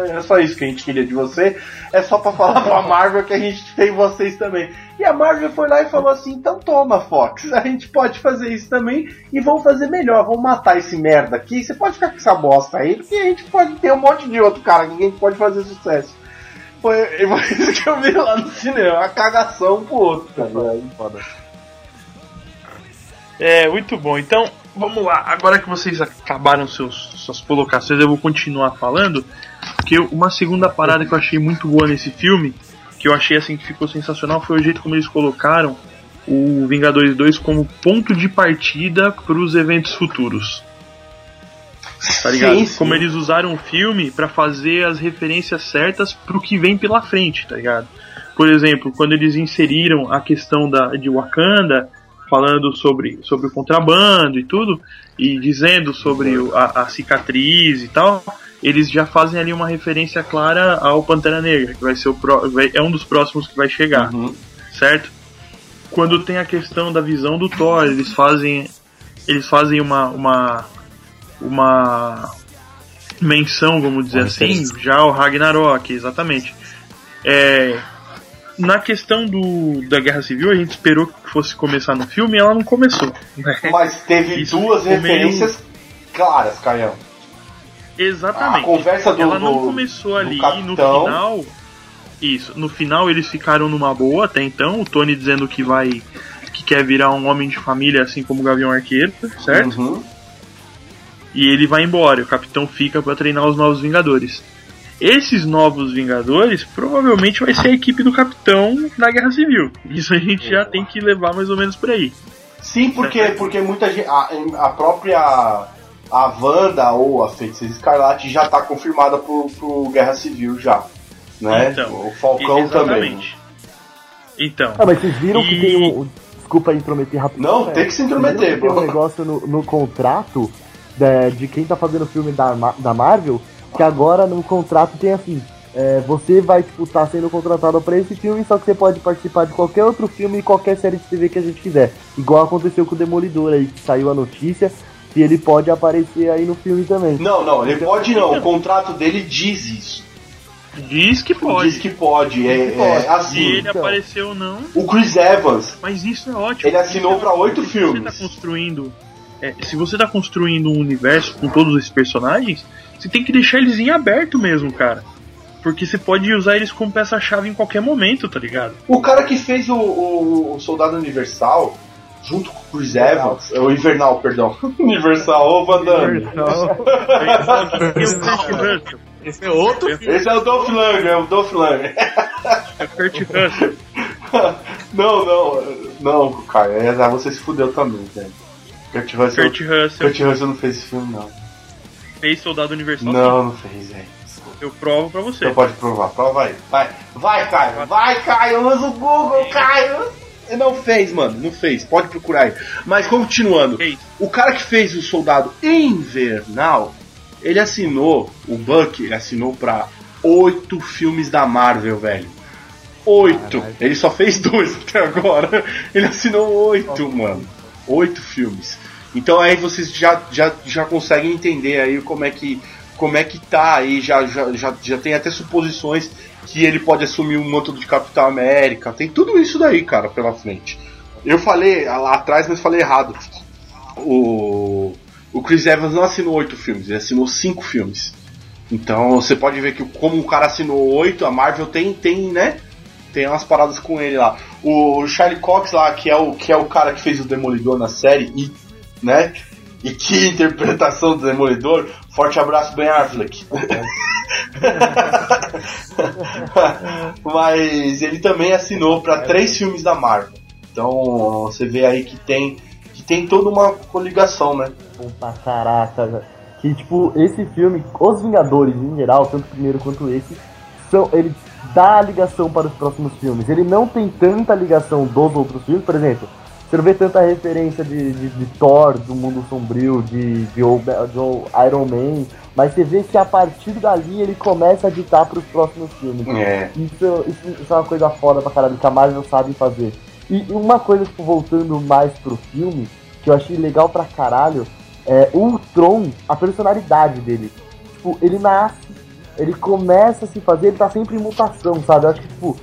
É só isso que a gente queria de você. É só pra falar pra Marvel que a gente tem vocês também. E a Marvel foi lá e falou assim: então toma, Fox, a gente pode fazer isso também e vamos fazer melhor, vamos matar esse merda aqui. Você pode ficar com essa bosta aí, porque a gente pode ter um monte de outro cara ninguém pode fazer sucesso. Foi, foi isso que eu vi lá no cinema, uma cagação pro outro, cara. É, muito bom. Então, vamos lá. Agora que vocês acabaram seus, suas colocações, eu vou continuar falando. Porque uma segunda parada que eu achei muito boa nesse filme, que eu achei assim que ficou sensacional, foi o jeito como eles colocaram o Vingadores 2 como ponto de partida para os eventos futuros. Tá ligado? Sim, sim. Como eles usaram o filme para fazer as referências certas pro que vem pela frente, tá ligado? Por exemplo, quando eles inseriram a questão da, de Wakanda, falando sobre, sobre o contrabando e tudo, e dizendo sobre a, a cicatriz e tal, eles já fazem ali uma referência clara ao Pantera Negra, que vai ser o pró- vai- é um dos próximos que vai chegar, certo? Quando tem a questão da visão do Thor, eles fazem eles fazem uma uma uma menção, vamos dizer assim, já ao Ragnarok, exatamente. É, na questão do, da Guerra Civil, a gente esperou que fosse começar no filme e ela não começou. né? Mas teve Isso duas ficou meio- referências claras, Caião. Exatamente. A conversa do- Ela não do- começou ali no capitão. final. Isso, no final eles ficaram numa boa até então, o Tony dizendo que vai que quer virar um homem de família assim como o Gavião Arqueiro, certo? Uhum. E ele vai embora, e o capitão fica pra treinar os novos Vingadores. Esses novos Vingadores provavelmente vai ser a equipe do capitão na Guerra Civil. Isso a gente já tem que levar mais ou menos por aí. Sim, porque, porque muita gente. A, a própria. A Wanda ou a Feiticeira Escarlate já tá confirmada pro, pro Guerra Civil já. Né? Então, o Falcão também. Exatamente. Então, Ah, mas vocês viram que E- tem um. Desculpa aí intrometer rapidinho. Não, tem que se intrometer, que Tem bro. um negócio no, no contrato da- de quem tá fazendo o filme da, da Marvel, que agora no contrato tem assim. é, você vai, tipo, tá sendo contratado pra esse filme, só que você pode participar de qualquer outro filme e qualquer série de TV que a gente quiser. Igual aconteceu com o Demolidor aí, que saiu a notícia, e ele pode aparecer aí no filme também. Não, não, ele pode não. O contrato dele diz isso. diz que pode. Diz que pode. É, é assim. Se ele então. apareceu ou não, O Chris Evans, mas isso é ótimo. ele assinou é pra ótimo, oito filmes. Se você tá construindo, é, se você tá construindo um universo com todos esses personagens, você tem que deixar eles em aberto mesmo, cara. Porque você pode usar eles como peça-chave em qualquer momento, tá ligado? O cara que fez o, o- o Soldado Universal, junto com o Chris Evans, é o Invernal, perdão. Universal, ô Van Damme. Esse é outro filme. Esse é o Dolph Lundgren, é o Dolph Lundgren. É o Kurt Russell. não, não, não, cara, é, ah, você se fudeu também, velho. Kurt Russell, Kurt Russell Kurt Russell não fez esse filme, não. fez Soldado Universal. Não, não fez, velho. Eu provo pra você. Você pode provar, prova aí. Vai, vai, Caio, vai, Caio, usa o Google, Caio. Ele Não fez, mano, não fez. Pode procurar aí. Mas continuando, Fez. o cara que fez o Soldado Invernal, ele assinou, o Buck, ele assinou pra oito filmes da Marvel, velho. Oito. Ele só fez dois até agora. Ele assinou oito, mano. Oito filmes. Então aí vocês já, já, já conseguem entender aí como é que como é que tá aí, já, já, já, já tem até suposições que ele pode assumir o manto de Capitão América. Tem tudo isso daí, cara, pela frente. Eu falei lá atrás, mas falei errado. O, o Chris Evans não assinou oito filmes, ele assinou cinco filmes. Então você pode ver que como o cara assinou oito, a Marvel tem, tem, né? Tem umas paradas com ele lá. O Charlie Cox lá, que é o, que é o cara que fez o Demolidor na série, e, né? E que interpretação do Demolidor. Forte abraço, Ben Affleck. Mas ele também assinou para três filmes da Marvel. Então você vê aí que tem que tem toda uma coligação, né? Pra caraca, velho. Que, tipo, esse filme, Os Vingadores em geral, tanto o primeiro quanto esse, são, ele dá a ligação para os próximos filmes. Ele não tem tanta ligação dos outros filmes, por exemplo. Você não vê tanta referência de, de, de Thor, do mundo sombrio, de, de, de Iron Man, mas você vê que a partir dali ele começa a ditar pros próximos filmes. É. Isso, isso, isso é uma coisa foda pra caralho, que a Marvel sabe fazer. E uma coisa, tipo, voltando mais pro filme, que eu achei legal pra caralho, é o Tron, a personalidade dele. Tipo, ele nasce, ele começa a se fazer, ele tá sempre em mutação, sabe? Eu acho que, tipo,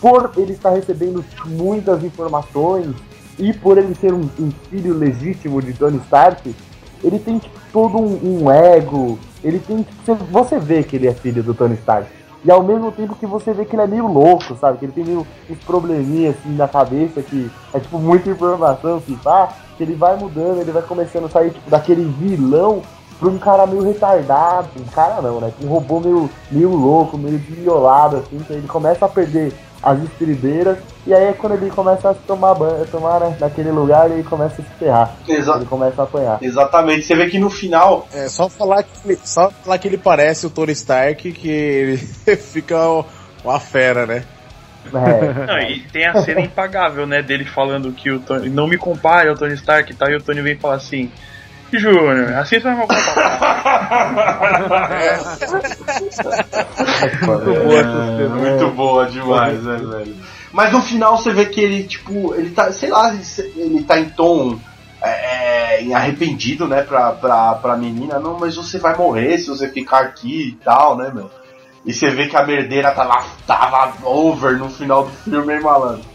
por ele estar recebendo muitas informações e por ele ser um, um filho legítimo de Tony Stark, ele tem tipo, todo um, um ego, ele tem. tipo, Você, vê que ele é filho do Tony Stark. E ao mesmo tempo que você vê que ele é meio louco, sabe? Que ele tem meio uns probleminhas assim na cabeça que é tipo muita informação que pá, que ele vai mudando, ele vai começando a sair tipo daquele vilão pra um cara meio retardado, um cara não, né? Um robô meio, meio louco, meio violado, assim, que ele começa a perder as estribeiras, e aí é quando ele começa a se tomar banho, tomar né, naquele lugar e ele começa a se ferrar. Exa- Ele começa a apanhar. Exatamente. Você vê que no final. É só falar que, ele- só falar que ele parece o Tony Stark que ele fica uma fera, né? É, Não, e tem a cena impagável, né, dele falando que o Tony. Não me compare ao Tony Stark e tal, e o Tony vem falar assim. Júnior, assim você vai me comparar. muito boa essa cena. Muito boa demais, né, velho? Mas no final você vê que ele, tipo, ele tá, sei lá, ele tá em tom é, é, em arrependido, né, pra, pra, pra menina. Não, mas você vai morrer se você ficar aqui e tal, né, meu? E você vê que a merdeira tava, tava over no final do filme, hein, malandro?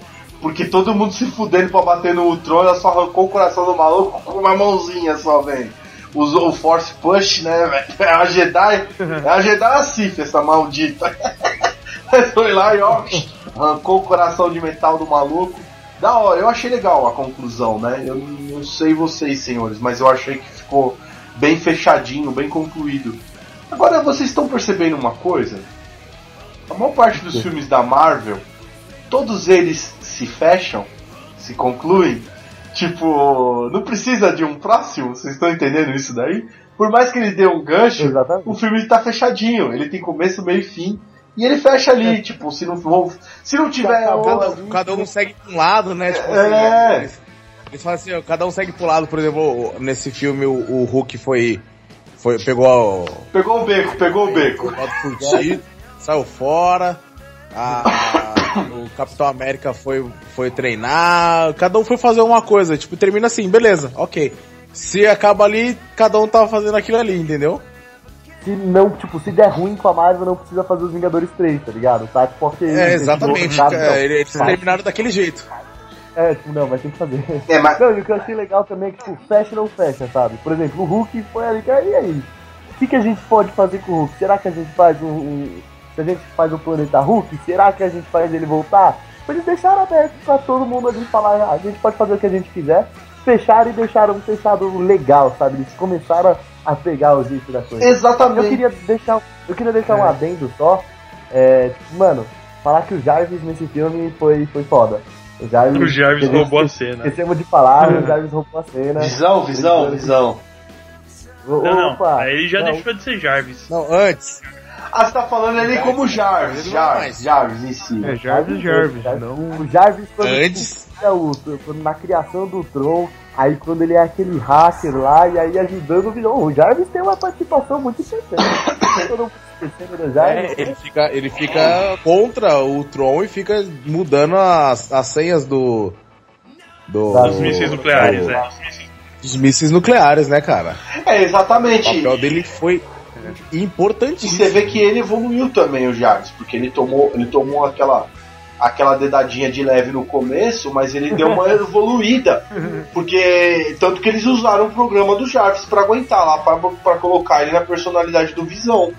Porque todo mundo se fudendo pra bater no Ultron, ela só arrancou o coração do maluco com uma mãozinha só, velho. Usou o Force Push, né, velho? É a Jedi, é a Jedi Sif, essa maldita. Foi lá e ó, arrancou o coração de metal do maluco. Da hora, eu achei legal a conclusão, né? Eu não sei vocês, senhores, mas eu achei que ficou bem fechadinho, bem concluído. Agora vocês estão percebendo uma coisa? A maior parte dos filmes da Marvel, todos eles se fecham, se concluem. Tipo, não precisa de um próximo, vocês estão entendendo isso daí? Por mais que ele dê um gancho, Exatamente. o filme tá fechadinho. Ele tem começo, meio e fim. E ele fecha ali, tipo, se não for. Se não tiver. Cada, outro- cada um segue pra um lado, né? Tipo É. assim, eles, eles falam assim, ó, cada um segue pro lado, por exemplo, nesse filme o, o Hulk foi. foi pegou o. Pegou o beco, pegou o beco. saiu fora. a- o Capitão América foi, foi treinar. Cada um foi fazer uma coisa. Tipo, termina assim, beleza, ok. Se acaba ali, cada um tava fazendo aquilo ali, entendeu? Se não, tipo, se der ruim com a Marvel, não precisa fazer os Vingadores 3, tá ligado? Tá, tipo, ok. É, eles exatamente. cara, não. eles Tá. terminaram daquele jeito. É, tipo, não, mas tem que fazer. É, mas. Não, e o que eu achei legal também é que, tipo, fecha ou não fecha, sabe? Por exemplo, o Hulk foi ali, e aí? O que, que a gente pode fazer com o Hulk? Será que a gente faz um. um- se a gente faz o planeta Hulk, será que a gente faz ele voltar? Eles deixaram aberto pra todo mundo ali falar, ah, a gente pode fazer o que a gente quiser. Fecharam e deixaram fechado legal, sabe? Eles começaram a a pegar o jeito da coisa. Eu Exatamente. queria deixar, eu queria deixar um É. adendo só. É, tipo, mano, falar que o Jarvis nesse filme foi, foi foda. O Jarvis, O Jarvis a gente roubou a cena. Esquecemos de falar, o Jarvis roubou a cena. Visão, visão, visão. Não, não. opa, Aí ele já não, deixou de ser Jarvis. Não, antes. Ah, você tá falando ele como Jarvis. É Jarvis. Jarvis em si. É Jarvis Jarvis, Jarvis. não. O Jarvis quando, Antes. tipo, o- quando na criação do Tron, aí quando ele é aquele hacker lá, e aí ajudando o vilão. O Jarvis tem uma participação muito importante. Todo mundo do. É, ele fica, ele fica contra o Tron e fica mudando as, as senhas do. do Das Os mísseis nucleares, né? dos mísseis nucleares, né, cara? É, O exatamente. papel dele foi E importantíssimo. você vê que ele evoluiu também, o Jarvis, porque ele tomou, ele tomou aquela, aquela dedadinha de leve no começo, mas ele deu uma evoluída. Porque. Tanto que eles usaram o programa do Jarvis pra aguentar lá, pra colocar ele na personalidade do Visão.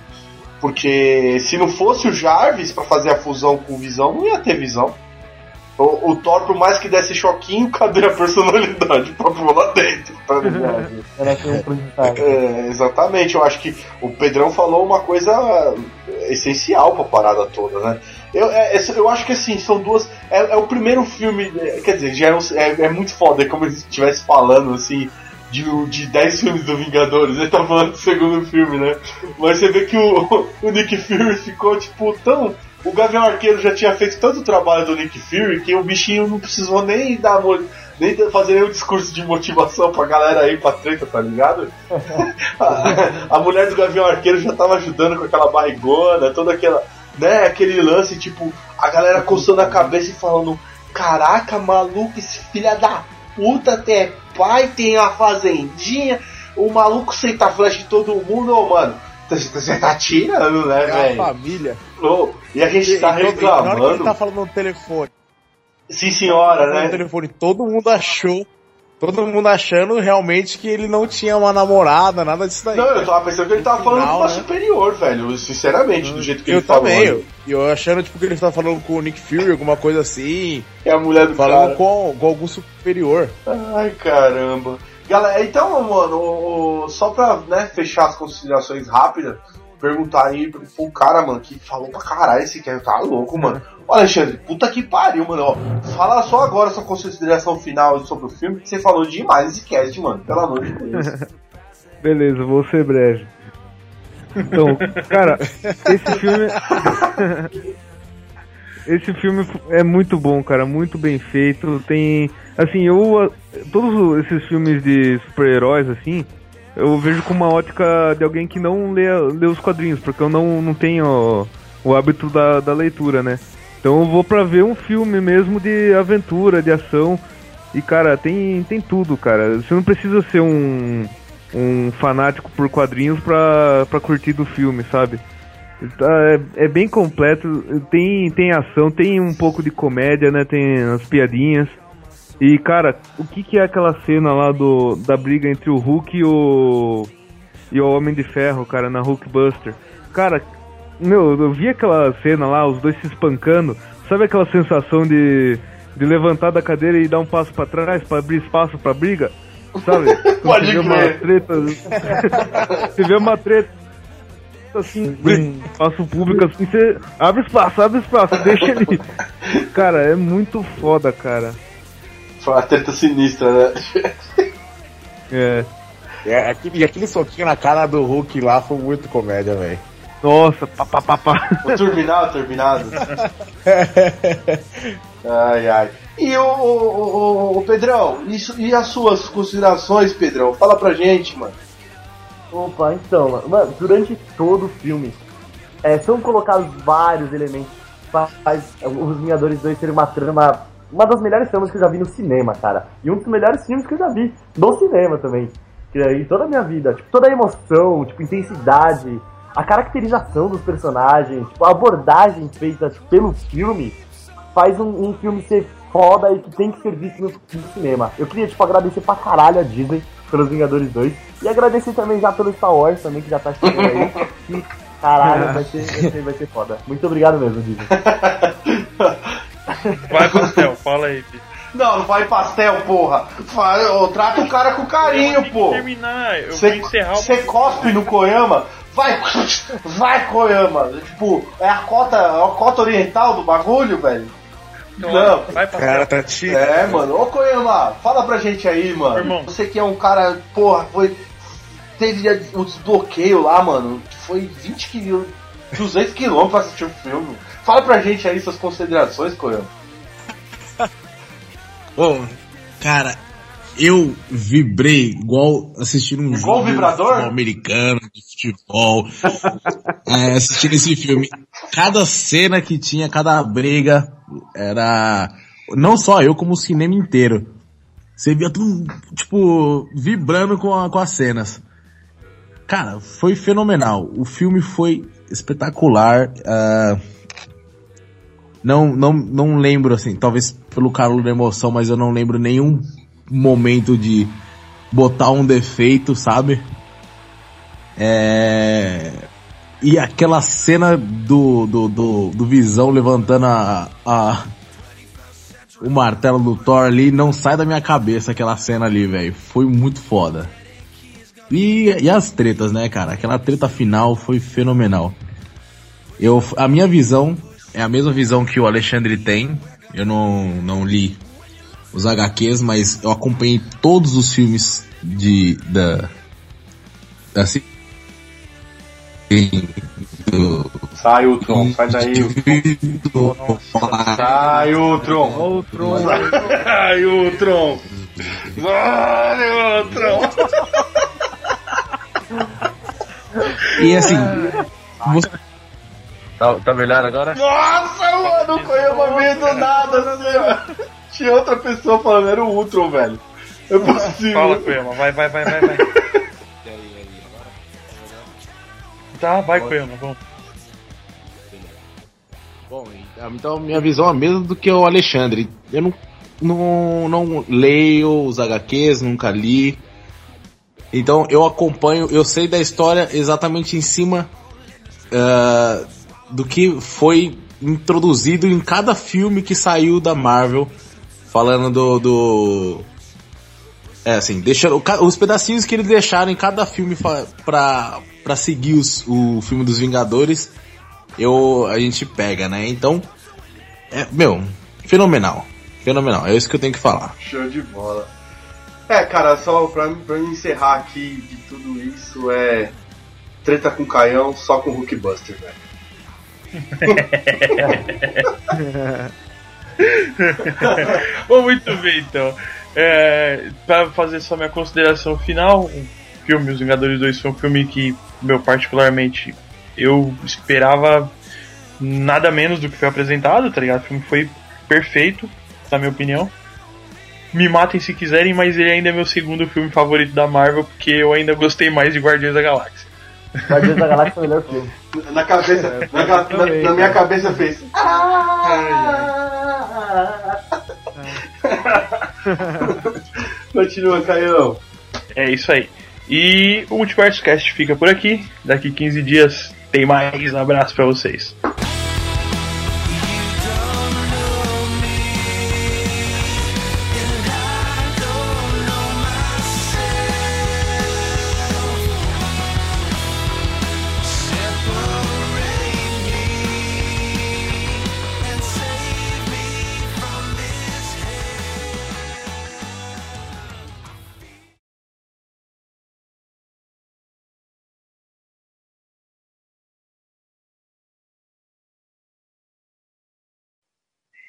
Porque se não fosse o Jarvis pra fazer a fusão com o Visão, não ia ter visão. O, o Thor, por mais que desse choquinho, cadê a personalidade pra pôr lá dentro? Tá ligado? Era assim. É, exatamente, eu acho que o Pedrão falou uma coisa essencial pra parada toda, né? Eu, é, essa- eu acho que assim, são duas. É, é o primeiro filme. é, Quer dizer, já é, um- é, é muito foda, é como se estivesse falando assim. De, de 10 filmes do Vingadores, ele tá falando do segundo filme, né? Mas você vê que o, o Nick Fury ficou tipo tão. O Gavião Arqueiro já tinha feito tanto trabalho do Nick Fury que o bichinho não precisou nem dar, nem fazer nenhum discurso de motivação pra galera ir pra treta, tá ligado? a, a mulher do Gavião Arqueiro já tava ajudando com aquela barrigona, toda aquela. Né, aquele lance, tipo, a galera coçando a cabeça e falando: Caraca, maluco, esse filha da puta tem pai, tem uma fazendinha, o maluco senta a flash de todo mundo, ô mano. Você tá tirando, né, É a velho? família. Ô, E a gente tá E- e- Na hora que ele reclamando. tá falando no telefone. Sim, senhora, falando no né? telefone, todo mundo achou. Todo mundo achando realmente que ele não tinha uma namorada, nada disso daí. Não, eu tava pensando que ele tava falando Final, com uma né? superior, velho. Sinceramente, do jeito que eu ele falou. também, né? eu, eu achando tipo que ele tava falando com o Nick Fury, alguma coisa assim. É a mulher do Falando cara. com, com algum superior. Ai, caramba. Galera, então, mano, o- o- só pra né, fechar as considerações rápidas, perguntar aí pro, pro cara, mano, que falou pra caralho esse cara, tá louco, mano. Ô, Alexandre, puta que pariu, mano. Ó, fala só agora sua consideração final sobre o filme, que você falou demais esse cast, mano. Pelo amor de Deus. Beleza, vou ser breve. Então, cara, esse filme. esse filme é muito bom, cara, muito bem feito. Tem. Assim, eu. Todos esses filmes de super-heróis, assim, eu vejo com uma ótica de alguém que não lê, lê os quadrinhos, porque eu não, não tenho o hábito da, da leitura, né? Então eu vou pra ver um filme mesmo de aventura, de ação. E, cara, tem, tem tudo, cara. Você não precisa ser um, um fanático por quadrinhos pra, pra curtir do filme, sabe? Tá, É, é bem completo, tem, tem ação, tem um pouco de comédia, né? Tem as piadinhas. E, cara, o que, que é aquela cena lá do, da briga entre o Hulk e o, e o Homem de Ferro, cara, na Hulkbuster? Cara, meu, eu vi aquela cena lá, os dois se espancando. Sabe aquela sensação de, de levantar da cadeira e dar um passo pra trás pra abrir espaço pra briga? Sabe? Pode vê uma crer. treta. você vê uma treta assim, um espaço público assim, você abre espaço, abre espaço, deixa ele. Cara, é muito foda, cara. Foi uma treta sinistra, né? É. É, aquele, e aquele soquinho na cara do Hulk lá foi muito comédia, velho. Nossa, pá, pá, pá, pá. O turbinado, turbinado. Ai, ai. E o, o, o- o Pedrão, isso, e as suas considerações, Pedrão? Fala pra gente, mano. Opa, então, mano, durante todo o filme é, são colocados vários elementos faz os Vingadores 2 serem uma trama, uma das melhores tramas que eu já vi no cinema, cara. E um dos melhores filmes que eu já vi no cinema também. Que aí toda a minha vida, tipo, toda a emoção, tipo, intensidade, a caracterização dos personagens, tipo, a abordagem feita tipo, pelo filme faz um, um filme ser foda e que tem que ser visto no, no cinema. Eu queria, tipo, agradecer pra caralho a Disney pelos Vingadores 2 e agradecer também já pelo Star Wars também, que já tá chegando aí. E, caralho, vai ser, vai, ser, vai ser foda. Muito obrigado mesmo, Disney. Vai, Pastel, fala aí, Vitor. Não, não vai pastel, porra. Fala, Trata o cara com carinho, pô. terminar, eu Você vou encerrar o você cospe no Koyama, vai, vai Koyama. Tipo, é a cota, é a cota oriental do bagulho, velho. Não. Vai, Pastel. Cara, tá te. É, mano. Ô Koyama, fala pra gente aí, mano. Irmão. Você que é um cara, porra, foi. Teve o desbloqueio lá, mano. Foi 20 quilômetros, 200 quilômetros pra assistir o filme. Fala pra gente aí suas considerações, Koyama. Bom, cara, eu vibrei igual assistindo um Igual jogo vibrador? americano, de futebol, é, assistindo esse filme. Cada cena que tinha, cada briga, era não só eu, como o cinema inteiro. Você via tudo, tipo, vibrando com, a- com as cenas. Cara, foi fenomenal. O filme foi espetacular. ah, não, não, não lembro, assim, talvez pelo calor da emoção, mas eu não lembro nenhum momento de botar um defeito, sabe? É... E aquela cena do, do, do, do Visão levantando a, a, o martelo do Thor ali, não sai da minha cabeça aquela cena ali, velho. Foi muito foda. E, e as tretas, né, cara? Aquela treta final foi fenomenal. Eu, a minha visão é a mesma visão que o Alexandre tem. Eu não, não li os HQs, mas eu acompanhei todos os filmes de da, da Sai, Ultron, sai daí, Ultron. Sai, Ultron. Ultron. Sai, Ultron. Vai, Ultron. E assim. você- Tá, tá melhor agora? Nossa, mano, o Koyama veio do nada, assim. Tinha outra pessoa falando, era o Ultron, velho. É possível. Fala, Koyama, vai, vai, vai, vai, vai. Tá, vai, Koyama, vamos. Bom, então minha visão é a mesma do que o Alexandre. Eu não, não, não leio os HQs, nunca li. Então eu acompanho, eu sei da história exatamente em cima ah, do que foi introduzido em cada filme que saiu da Marvel. Falando do. do é assim, deixando, os pedacinhos que eles deixaram em cada filme fa- pra, pra seguir os- o filme dos Vingadores eu a gente pega, né? Então, é, meu, fenomenal. Fenomenal, é isso que eu tenho que falar. Show de bola. É, cara, só pra, pra me encerrar aqui de tudo isso é. Treta com Caião só com Hulkbuster, velho. Bom, muito bem, então. É, para fazer só minha consideração final, filme Os Vingadores 2 foi um filme que, meu, particularmente, eu esperava nada menos do que foi apresentado, tá ligado? O filme foi perfeito, na minha opinião. Me matem se quiserem, mas ele ainda é meu segundo filme favorito da Marvel, porque eu ainda gostei mais de Guardiões da Galáxia. Guardiões da Galáxia é o melhor filme. Na cabeça, na, ca- na- na minha cabeça fez. Continua, Caião. É isso aí. E o Multiverso Cast fica por aqui. Daqui 15 dias tem mais. Um abraço pra vocês.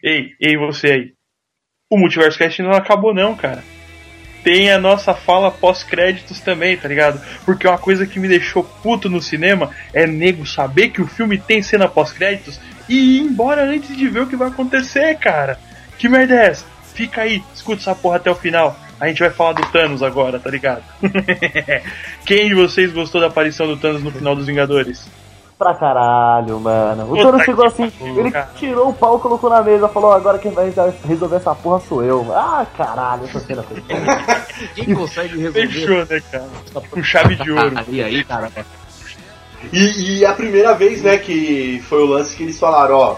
Ei, ei, você aí. O Multiverso Cast não acabou, não, cara. Tem a nossa fala pós-créditos também, tá ligado? Porque uma coisa que me deixou puto no cinema é nego saber que o filme tem cena pós-créditos e ir embora antes de ver o que vai acontecer, cara. Que merda é essa? Fica aí, escuta essa porra até o final. A gente vai falar do Thanos agora, tá ligado? Quem de vocês gostou da aparição do Thanos no final dos Vingadores? Pra caralho, mano. O Toro chegou assim, pariu, ele tirou o pau, colocou na mesa, falou, agora quem vai resolver essa porra sou eu. Ah, caralho, essa cena foi. Quem consegue resolver Fechou, né, cara? Com chave de ouro. E aí, cara? E, e a primeira vez, né, que foi o lance que eles falaram, ó,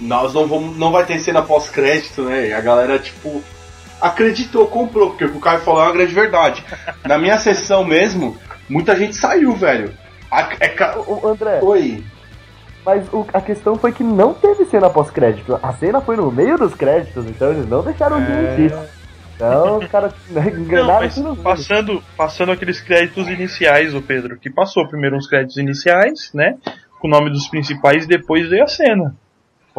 nós não vamos, não vai ter cena pós-crédito, né? E a galera, tipo, acreditou, comprou, porque o que o Caio falou é uma grande verdade. Na minha sessão mesmo, muita gente saiu, velho. A- é ca- Ô, André, Oi. mas o- a questão foi que não teve cena pós-crédito. A cena foi no meio dos créditos, então eles não deixaram de mentir. Então os caras né, Não, enganaram mundo. passando, passando aqueles créditos iniciais, o Pedro, que passou primeiro uns créditos iniciais, né? Com o nome dos principais e depois veio a cena.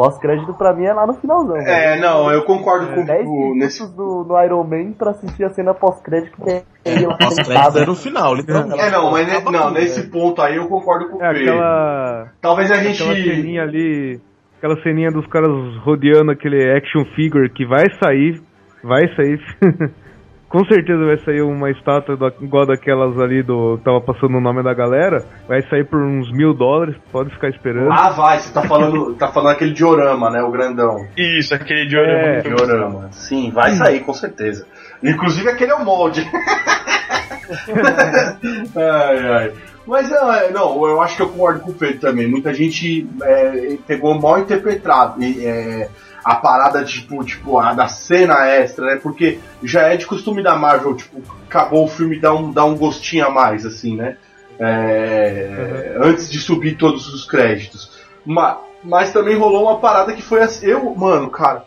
Pós-crédito pra mim é lá no finalzão. É, velho. não, eu concordo com 10 o minutos nesse. do, do Iron Man pra assistir a cena pós-crédito que é eu Nossa, crédito é no final, literalmente. É, não, mas ne- não, nesse ponto aí eu concordo com o É Pedro. aquela. Talvez a Aquela gente. ceninha ali. Aquela ceninha dos caras rodeando aquele action figure que vai sair. Vai sair. Com certeza vai sair uma estátua da, igual daquelas ali do. Tava passando o nome da galera. Vai sair por uns mil dólares, pode ficar esperando. Ah, vai, você tá falando, tá falando aquele diorama, né? O grandão. Isso, aquele de orama. É. Diorama. Sim, vai sair, com certeza. Inclusive aquele é o molde. ai, ai. Mas é, não, eu acho que eu concordo com o Pedro também. Muita gente é, pegou mal interpretado e, é, a parada tipo, tipo, a da cena extra, né? Porque já é de costume da Marvel, tipo, acabou o filme dá um, dá um gostinho a mais, assim, né? É, Antes de subir todos os créditos. Ma- Mas, também rolou uma parada que foi assim. Eu, mano, cara,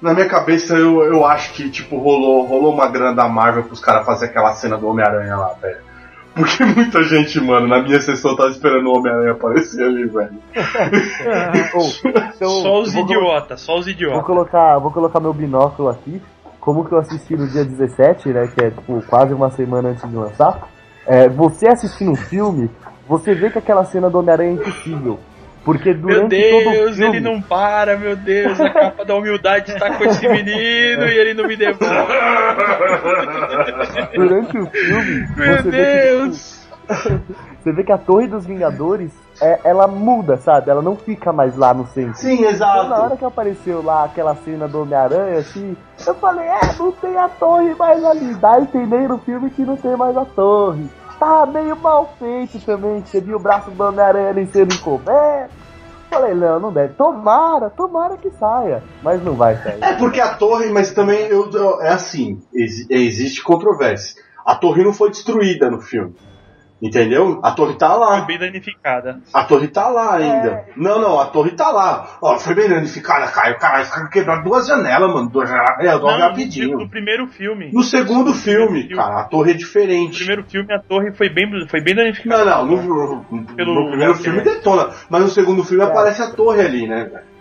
na minha cabeça eu, eu acho que, tipo, rolou, rolou uma grana da Marvel pros caras fazer aquela cena do Homem-Aranha lá, velho. Porque muita gente, mano, na minha sessão tava esperando o Homem-Aranha aparecer ali, velho. Então, Só os vou idiotas, só os Vou idiotas. colocar, vou colocar meu binóculo aqui. Como que eu assisti no dia 17, né? Que é tipo quase uma semana antes de lançar. É, você assistindo um filme, você vê que aquela cena do Homem-Aranha é impossível. Porque Meu durante todo o Deus, filme. ele não para, meu Deus, a capa da humildade está com esse menino e ele não me devolve. Durante o filme, Meu você vê que, Deus! tipo, você vê que a Torre dos Vingadores, é, ela muda, sabe? Ela não fica mais lá no centro. Sim, Então, na exato. hora que apareceu lá aquela cena do Homem-Aranha, assim, eu falei, é, não tem a torre mais ali. Dá a entender no filme que não tem mais a torre. Tá meio mal feito também, você viu o braço do Homem-Aranha sendo encoberto. Falei, não, não deve. Tomara, tomara que saia. Mas não vai sair. É porque a torre, mas também eu, eu- é assim, exi- existe controvérsia. A torre não foi destruída no filme. Entendeu? A torre tá lá. Foi bem danificada. A torre tá lá ainda. Não, não, a torre tá lá. Ó, foi bem danificada, Caio. Caralho, ficaram quebrando duas janelas, mano. Duas janelas. É, Não, rapidinho. no primeiro filme. No segundo filme, filme. cara, a torre é No diferente. primeiro filme a torre foi bem, foi bem danificada. Não, não, no, no- Pelo- no primeiro filme detona. Mas no segundo filme É. aparece a torre ali, né, velho?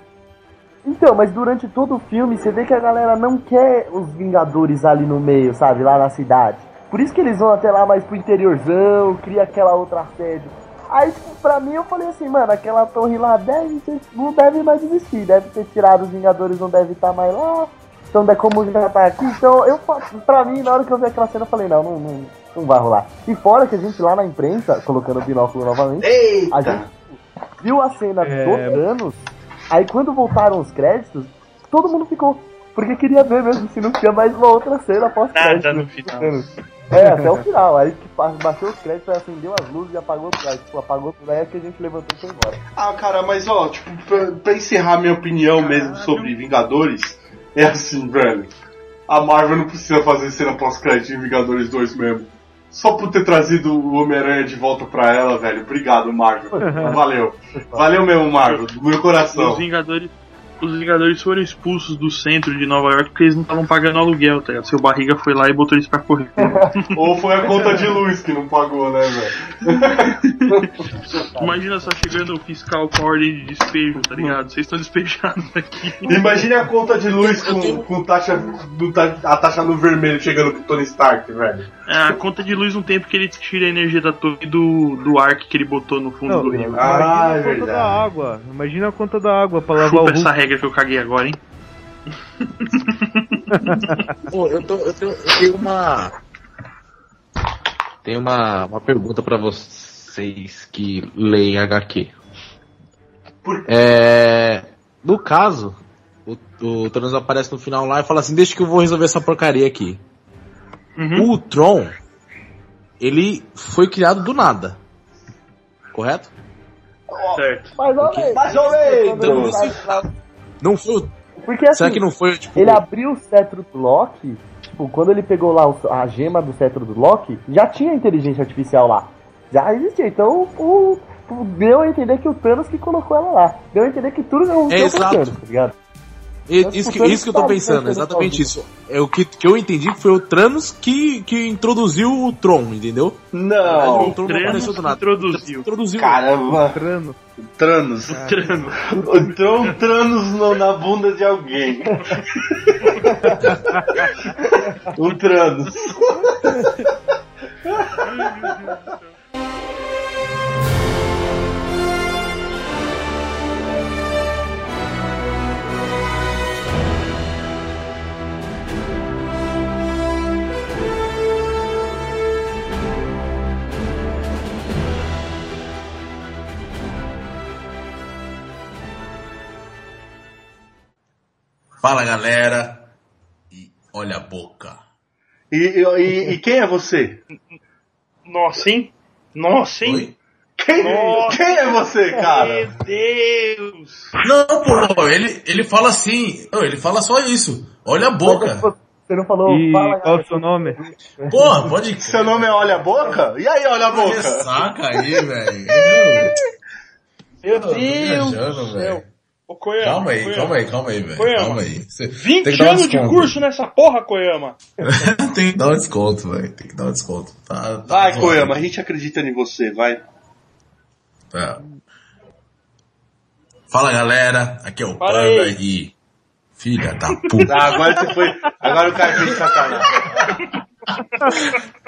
Então, mas durante todo o filme, você vê que a galera não quer os Vingadores ali no meio, sabe? Lá na cidade. Por isso que eles vão até lá mais pro interiorzão, cria aquela outra sede. Aí, tipo, pra mim, eu falei assim, mano, aquela torre lá deve ter, não deve mais existir. Deve ter tirado os Vingadores, não deve estar mais lá. Então, é como já tá aqui. Então, eu, pra mim, na hora que eu vi aquela cena, eu falei, não, não, não, não vai rolar. E fora que a gente lá na imprensa, colocando o binóculo novamente, Eita! a gente viu a cena É. do Thanos, aí quando voltaram os créditos, todo mundo ficou. Porque queria ver mesmo se não tinha mais uma outra cena após Nada créditos. no final. É, até o final. Aí que baixou os créditos, acendeu as luzes e apagou tudo. Aí, tipo, apagou tudo, aí é que a gente levantou e foi embora. Ah, cara, mas ó, tipo, pra, pra encerrar minha opinião mesmo sobre Vingadores, é assim, velho. A Marvel não precisa fazer cena pós-crédito em Vingadores 2 mesmo. Só por ter trazido o Homem-Aranha de volta pra ela, velho. Obrigado, Marvel. Valeu. Valeu mesmo, Marvel, do meu coração. os Vingadores. Os Vingadores foram expulsos do centro de Nova York porque eles não estavam pagando aluguel, tá ligado? Seu barriga foi lá e botou eles pra correr. Ou foi a conta de luz que não pagou, né, velho? Imagina só chegando o fiscal com a ordem de despejo, tá ligado? Vocês estão despejados aqui. Imagine a conta de luz com, com taxa, do a taxa no vermelho chegando pro Tony Stark, velho. É, a conta de luz não tem porque ele tira a energia da torre do, do arc que ele botou no fundo Não, do rio. Ah, imagina é a conta verdade. da água. Imagina a conta da água pra lavar o Chupa Hulk. Regra que eu caguei agora, hein? Pô, eu, tô- eu tenho, eu tenho uma. Tenho uma, uma pergunta pra vocês que leem HQ. Por- É, no caso, o, o Thanos aparece no final lá e fala assim: Deixa que eu vou resolver essa porcaria aqui. Uhum. O Tron, ele foi criado do nada. Correto? Certo. Mais ou menos. Mais ou menos. Não foi. Porque assim, Será que não foi, tipo. ele abriu o cetro do Loki, tipo, quando ele pegou lá a gema do cetro do Loki, já tinha inteligência artificial lá. Já existia. Então, o, deu a entender que o Thanos que colocou ela lá. Deu a entender que tudo não É, exato. Thanos, tá ligado? E- Isso o que, isso que eu tô sabe pensando, exatamente isso. É o que, que eu entendi que foi o Thanos que, que introduziu o Tron, entendeu? Não. o Tron não apareceu do nada. introduziu. Introduziu. Caramba. Trano. Tranos. Trano. O Tron Tranos no- na bunda de alguém. um Tranos. Fala galera. E olha a boca. E, e- e quem é você? Nossa, hein? Nossa, hein? Oi? Quem, Nossa. quem é você, cara? Meu Deus! Não, pô, ele, ele fala assim. Não, ele fala só isso. Olha a boca. Você não falou, E fala, qual o seu nome? Porra, pode. Seu nome é Olha a Boca? E aí, Olha a Boca? Saca aí, velho. Meu Deus céu! velho. Ô, Koyama, Calma aí, Koyama. calma aí, calma aí, velho. Koyama. Calma aí. Você 20 tem que dar um anos de desconto. curso nessa porra, Koyama. tem que dar um desconto, velho. Tem que dar um desconto. Tá, tá Vai, zoado. Koyama, a gente acredita em você, vai. É. Fala galera, aqui é o Fala Panda aí. e. Filha da puta. Ah, agora você foi. Agora o cara fez sacanagem.